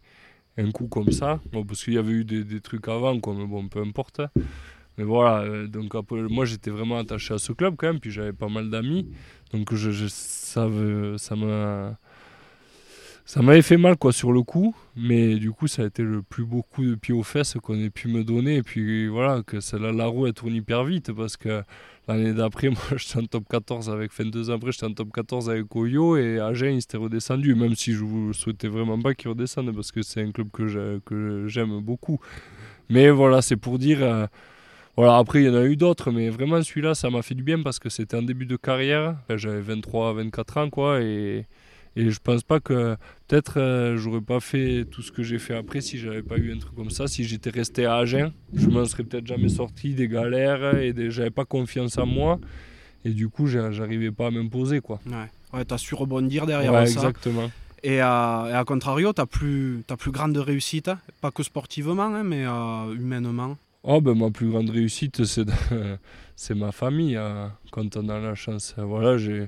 un coup comme ça. parce qu'il y avait eu des, trucs avant, quoi, mais bon, peu importe. Mais voilà, euh, donc moi j'étais vraiment attaché à ce club quand même, puis j'avais pas mal d'amis. Donc je, je, ça m'a ça m'avait fait mal quoi sur le coup, mais du coup ça a été le plus beau coup de pied aux fesses qu'on ait pu me donner. Et puis voilà, que celle-là, la roue elle tourne hyper vite parce que l'année d'après, moi j'étais en top 14 avec, fin deux ans après, j'étais en top 14 avec Oyo et Agen il s'était redescendu, même si je ne souhaitais vraiment pas qu'il redescende parce que c'est un club que j'aime beaucoup. Mais voilà, c'est pour dire. Euh, voilà, après, il y en a eu d'autres, mais vraiment, celui-là, ça m'a fait du bien parce que c'était un début de carrière. J'avais 23, 24 ans, quoi, et, et je pense pas que peut-être euh, j'aurais pas fait tout ce que j'ai fait après si j'avais pas eu un truc comme ça. Si j'étais resté à Agen, je m'en serais peut-être jamais sorti des galères et j'avais pas confiance en moi. Et du coup, j'arrivais pas à m'imposer. quoi.
Ouais, ouais tu as su rebondir derrière
ouais, Exactement.
Et à, et à contrario, tu as plus, as plus grande réussite, pas que sportivement, hein, mais euh, humainement
Oh ben ma plus grande réussite c'est ma famille hein, quand on a la chance. Voilà, j'ai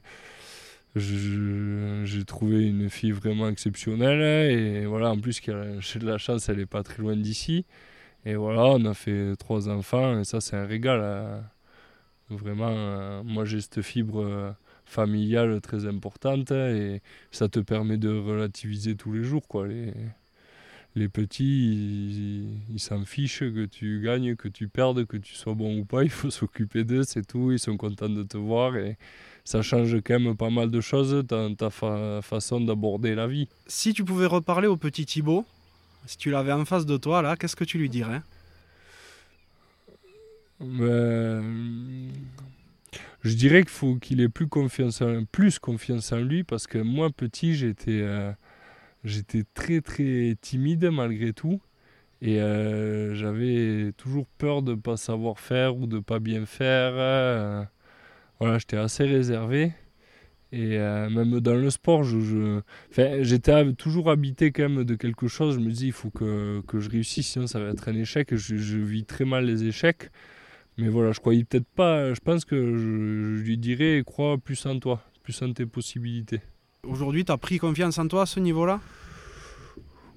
j'ai trouvé une fille vraiment exceptionnelle et voilà en plus j'ai de la chance elle est pas très loin d'ici. Et voilà on a fait trois enfants et ça c'est un régal hein. vraiment euh, moi j'ai cette fibre euh, familiale très importante et ça te permet de relativiser tous les jours quoi. Les, les petits ils s'en fichent que tu gagnes que tu perdes que tu sois bon ou pas. Il faut s'occuper d'eux c'est tout. Ils sont contents de te voir ça change quand même pas mal de choses dans ta façon d'aborder la vie.
Si tu pouvais reparler au petit Thibaut, si tu l'avais en face de toi, là, qu'est-ce que tu lui dirais?
Ben, Je dirais qu'il faut qu'il ait plus confiance, en, plus confiance en lui, parce que moi, petit, j'étais euh, j'étais très très timide malgré tout. Et euh, j'avais toujours peur de ne pas savoir faire ou de ne pas bien faire. Euh, voilà, j'étais assez réservé. Et euh, même dans le sport, je, j'étais toujours habité quand même de quelque chose. Je me dis, il faut que, que, je réussisse, sinon ça va être un échec. Je, je vis très mal les échecs. Mais voilà, je croyais peut-être pas. Je pense que je, lui dirais, crois plus en toi, plus en tes possibilités.
Aujourd'hui, tu as pris confiance en toi à ce niveau-là?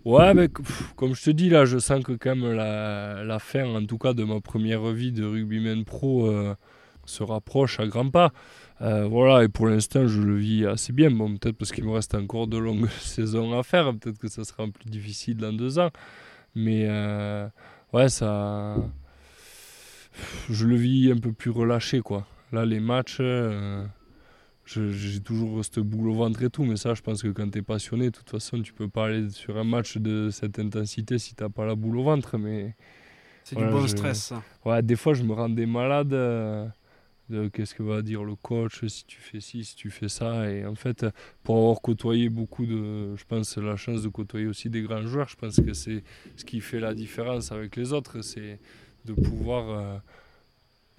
Ouais, mais comme je te dis, là, je sens que quand même la, la fin, en tout cas, de ma première vie de rugbyman pro. Euh, se rapproche à grands pas. Euh, voilà, et pour l'instant, je le vis assez bien. Bon, peut-être parce qu'il me reste encore de longues saisons à faire. Peut-être que ça sera plus difficile dans deux ans. Mais euh, ouais, ça. Je le vis un peu plus relâché, quoi. Là, les matchs. Euh, j'ai toujours cette boule au ventre et tout, mais ça, je pense que quand tu es passionné, de toute façon, tu peux pas aller sur un match de cette intensité si tu pas la boule au ventre. Mais
c'est du bon stress, ça.
Ouais, des fois, je me rendais malade qu'est-ce que va dire le coach si tu fais ci, si tu fais ça. Et en fait, pour avoir côtoyé beaucoup de, je pense, la chance de côtoyer aussi des grands joueurs, je pense que c'est ce qui fait la différence avec les autres, c'est de pouvoir euh,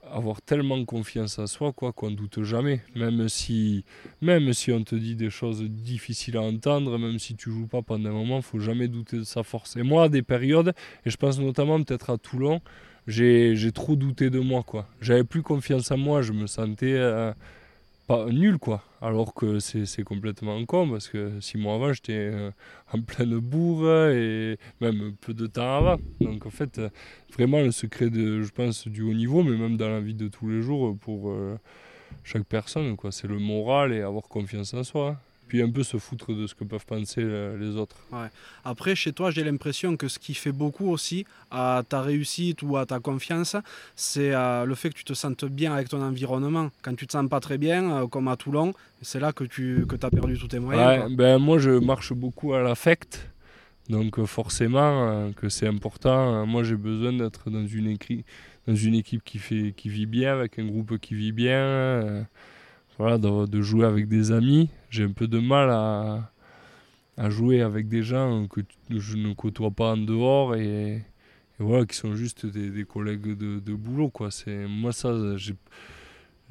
avoir tellement confiance en soi quoi qu'on doute jamais même si même si on te dit des choses difficiles à entendre même si tu joues pas pendant un moment faut jamais douter de sa force et moi à des périodes et je pense notamment peut-être à Toulon j'ai trop douté de moi quoi. J'avais plus confiance en moi, je me sentais euh, pas nul quoi. Alors que c'est complètement con parce que six mois avant j'étais euh, en pleine bourre et même peu de temps avant. Donc en fait vraiment le secret de je pense du haut niveau mais même dans la vie de tous les jours pour euh, chaque personne quoi, c'est le moral et avoir confiance en soi puis un peu se foutre de ce que peuvent penser euh, les autres.
Après, chez toi, j'ai l'impression que ce qui fait beaucoup aussi à ta réussite ou à ta confiance, c'est euh, le fait que tu te sentes bien avec ton environnement. Quand tu te sens pas très bien, euh, comme à Toulon, c'est là que tu que as perdu tous tes moyens.
ben, moi, je marche beaucoup à l'affect. Donc forcément que c'est important. Moi j'ai besoin d'être dans une, dans une équipe qui, fait, qui vit bien, avec un groupe qui vit bien voilà, de, jouer avec des amis. J'ai un peu de mal à, à jouer avec des gens que je ne côtoie pas en dehors et, voilà, qui sont juste des, collègues de, de, boulot. Quoi. Moi, ça, je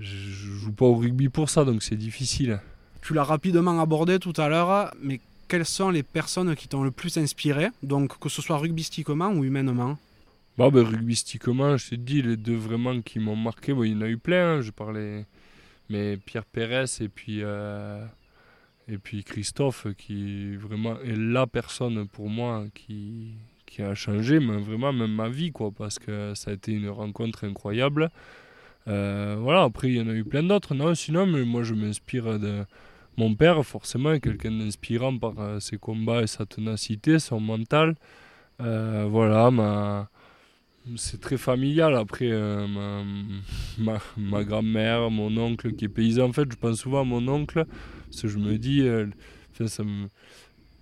joue pas au rugby pour ça, donc c'est difficile.
Tu l'as rapidement abordé tout à l'heure, mais quelles sont les personnes qui t'ont le plus inspiré, donc que ce soit rugbystiquement ou humainement?
Bah, ben, rugbystiquement, je te dis, les deux vraiment qui m'ont marqué, il y en a eu plein, hein, je parlais, mais Pierre Pérez et puis, euh, et puis Christophe, qui vraiment est la personne pour moi qui, qui a changé vraiment même ma vie, quoi, parce que ça a été une rencontre incroyable. Euh, voilà, après il y en a eu plein d'autres, non, sinon, mais moi je m'inspire de mon père, forcément, quelqu'un d'inspirant par euh, ses combats et sa ténacité, son mental. voilà, ma c'est très familial. Après, euh, ma, ma, grand-mère, mon oncle qui est paysan, en fait, je pense souvent à mon oncle, parce que je me dis, euh,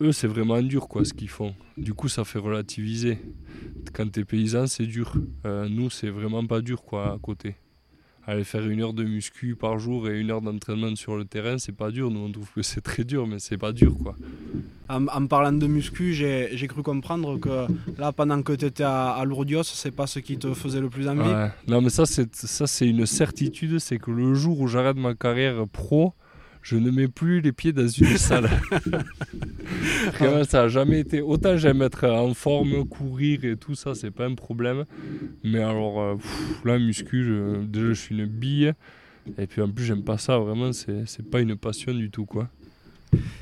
eux, c'est vraiment dur quoi, ce qu'ils font. Du coup, ça fait relativiser. Quand tu es paysan, c'est dur. Euh, nous, c'est vraiment pas dur quoi, à côté aller faire une heure de muscu par jour et une heure d'entraînement sur le terrain, c'est pas dur. Nous, on trouve que c'est très dur, mais c'est pas dur, quoi.
En, en parlant de muscu, j'ai cru comprendre que là, pendant que tu étais à, à Lourdios, c'est pas ce qui te faisait le plus envie.
Non, mais ça, c'est une certitude, c'est que le jour où j'arrête ma carrière pro, je ne mets plus les pieds dans une salle. ça n'a jamais été. Autant j'aime être en forme, courir et tout ça, c'est pas un problème. Mais alors, euh, là, muscu, je, déjà, je suis une bille. Et puis en plus, j'aime pas ça, vraiment, c'est pas une passion du tout, quoi.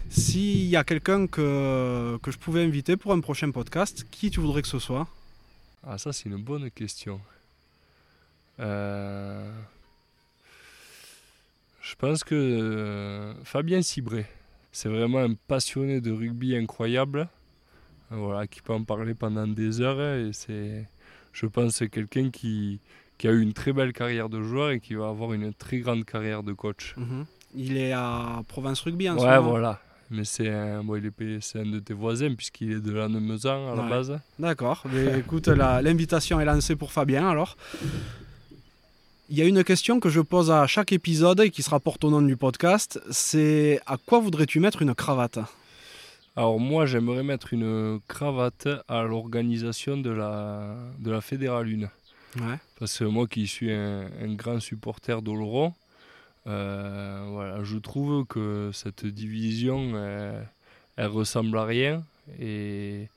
S'il y a quelqu'un que, que je pouvais inviter pour un prochain podcast, qui tu voudrais que ce soit?
Ah, ça, c'est une bonne question. Euh. Je pense que euh, Fabien Cibré, c'est vraiment un passionné de rugby incroyable, voilà, qui peut en parler pendant des heures. Et c'est, je pense, quelqu'un qui, qui a eu une très belle carrière de joueur et qui va avoir une très grande carrière de coach.
Mhm. Il est à Provence Rugby en
ce moment. Ouais, voilà. Mais c'est un, bon, il est, un de tes voisins puisqu'il est de la Nemezan à la base.
D'accord. écoute, l'invitation est lancée pour Fabien alors. Il y a une question que je pose à chaque épisode et qui se rapporte au nom du podcast, c'est à quoi voudrais-tu mettre une cravate?
Alors moi j'aimerais mettre une cravate à l'organisation de la, de la Fédérale 1. Ouais. Parce que moi qui suis un, grand supporter d'Oloron, euh, voilà, je trouve que cette division, elle, ressemble à rien. Et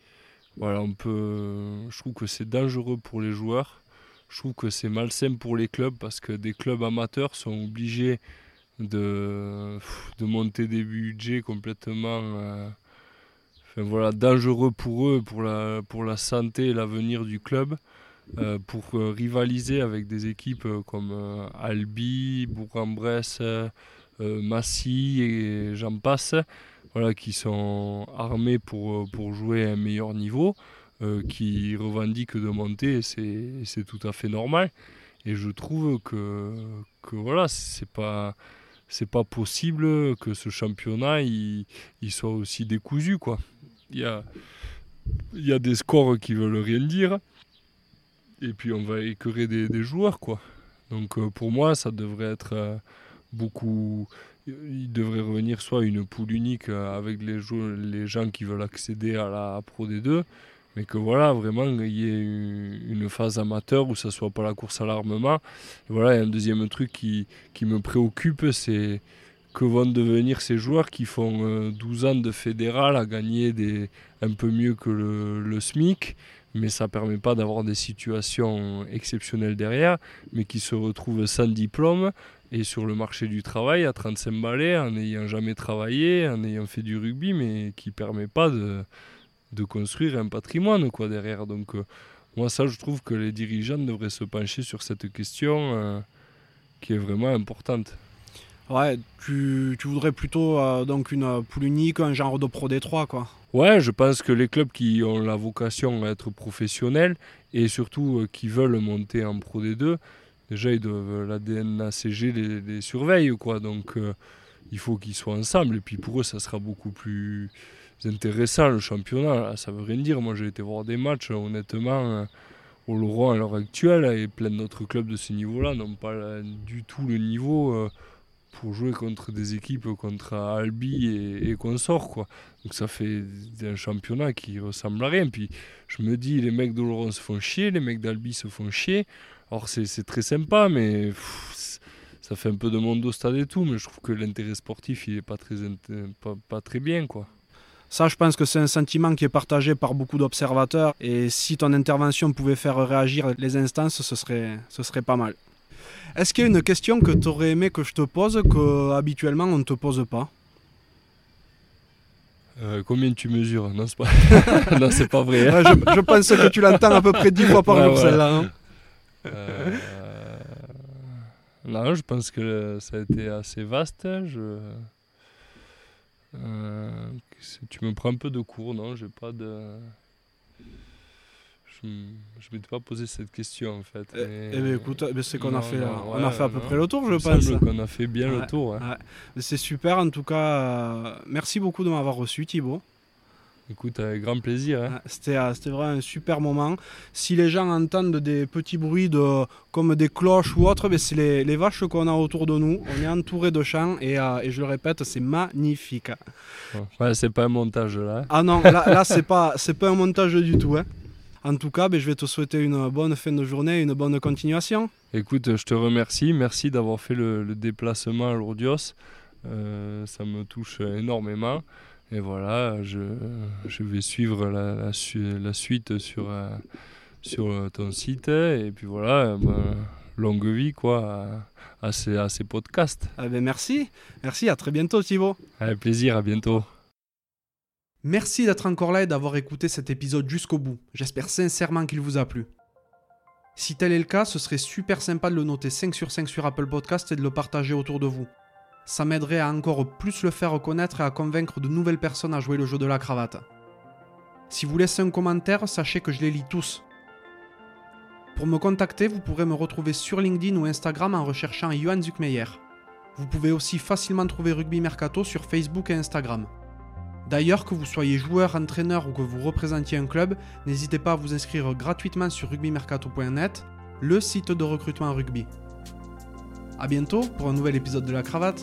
voilà, on peut, je trouve que c'est dangereux pour les joueurs je trouve que c'est malsain pour les clubs parce que des clubs amateurs sont obligés de, de monter des budgets complètement euh, voilà, dangereux pour eux, pour la, pour la santé et l'avenir du club, euh, pour euh, rivaliser avec des équipes comme Albi, Bourg-en-Bresse, Massy et j'en passe, voilà, qui sont armés pour, pour jouer à un meilleur niveau. Euh, qui revendiquent de monter, c'est tout à fait normal. Et je trouve que, que voilà, c'est pas possible que ce championnat il, soit aussi décousu quoi. Il y a des scores qui veulent rien dire et puis on va écœurer des, joueurs quoi. Donc euh, pour moi ça devrait être euh, beaucoup il devrait revenir soit une poule unique avec les gens qui veulent accéder à la Pro D2 mais que voilà, vraiment, il y ait une phase amateur où ça soit pas la course à l'armement. Voilà, un deuxième truc qui, qui me préoccupe, c'est que vont devenir ces joueurs qui font 12 euh, ans de fédéral à gagner des, un peu mieux que le, le SMIC, mais ça ne permet pas d'avoir des situations exceptionnelles derrière, mais qui se retrouvent sans diplôme et sur le marché du travail à 35 balais en n'ayant jamais travaillé, en ayant fait du rugby, mais qui ne permet pas de de construire un patrimoine quoi derrière. Donc euh, moi ça je trouve que les dirigeants devraient se pencher sur cette question euh, qui est vraiment importante.
Ouais, tu, tu voudrais plutôt euh, donc une poule unique, un genre de Pro D3 quoi.
Ouais, je pense que les clubs qui ont la vocation à être professionnels et surtout qui veulent monter en Pro D2, déjà ils doivent la DNACG les, les surveille quoi. Donc il faut qu'ils soient ensemble et puis pour eux ça sera beaucoup plus intéressant le championnat. Ça veut rien dire. Moi, j'ai été voir des matchs, honnêtement, euh, au Laurent à l'heure actuelle, et plein d'autres clubs de ce niveau-là n'ont pas du tout le niveau euh, pour jouer contre des équipes contre Albi et, et consorts quoi. Donc ça fait un championnat qui ressemble à rien. Puis je me dis les mecs d'Oloron se font chier, les mecs d'Albi se font chier. Alors c'est très sympa mais ça fait un peu de monde au stade et tout, mais je trouve que l'intérêt sportif il est pas très pas très bien quoi.
Ça, je pense que c'est un sentiment qui est partagé par beaucoup d'observateurs. Et si ton intervention pouvait faire réagir les instances, ce serait, ce serait pas mal. Est-ce qu'il y a une question que tu aurais aimé que je te pose, que habituellement on ne te pose pas?
Euh, combien tu mesures? Non, c'est pas, non, c'est pas vrai.
Hein. Ouais, je, je, pense que tu l'entends à peu près 10 fois par ouais, jour, ouais. celle-là. Hein
euh, non, je pense que ça a été assez vaste. Je... Euh, tu me prends un peu de cours, non? J'ai pas de. Je ne m'étais pas posé cette question en fait.
Eh, eh bien, écoute, c'est qu'on a fait, non, on a fait à peu près le tour, je pense.
qu'on a fait bien ouais, le tour. Ouais.
C'est super en tout cas. Euh, merci beaucoup de m'avoir reçu, Thibaut.
Écoute, avec grand plaisir. Hein.
C'était, c'était vraiment un super moment. Si les gens entendent des petits bruits de, comme des cloches ou autre, ben c'est les, les, vaches qu'on a autour de nous. On est entouré de champs et, euh, et je le répète, c'est magnifique.
Ouais, c'est pas un montage là.
Ah non, là, là c'est pas, c'est pas un montage du tout. Hein. En tout cas, ben, je vais te souhaiter une bonne fin de journée une bonne continuation.
Écoute, je te remercie. Merci d'avoir fait le, le déplacement à Lourdios. Euh, ça me touche énormément. Et voilà, je, je vais suivre la, la, la suite sur, euh, sur ton site. Et puis voilà, ben, longue vie quoi, à, à, ces, à ces podcasts.
Ah ben merci, merci, à très bientôt Thibaut.
Avec plaisir, à bientôt.
Merci d'être encore là et d'avoir écouté cet épisode jusqu'au bout. J'espère sincèrement qu'il vous a plu. Si tel est le cas, ce serait super sympa de le noter 5 sur 5 sur Apple Podcast et de le partager autour de vous ça m'aiderait à encore plus le faire connaître et à convaincre de nouvelles personnes à jouer le jeu de la cravate. Si vous laissez un commentaire, sachez que je les lis tous. Pour me contacter, vous pourrez me retrouver sur LinkedIn ou Instagram en recherchant Johan Zuckmeyer. Vous pouvez aussi facilement trouver Rugby Mercato sur Facebook et Instagram. D'ailleurs, que vous soyez joueur, entraîneur ou que vous représentiez un club, n'hésitez pas à vous inscrire gratuitement sur rugbymercato.net, le site de recrutement rugby. A bientôt pour un nouvel épisode de La Cravate.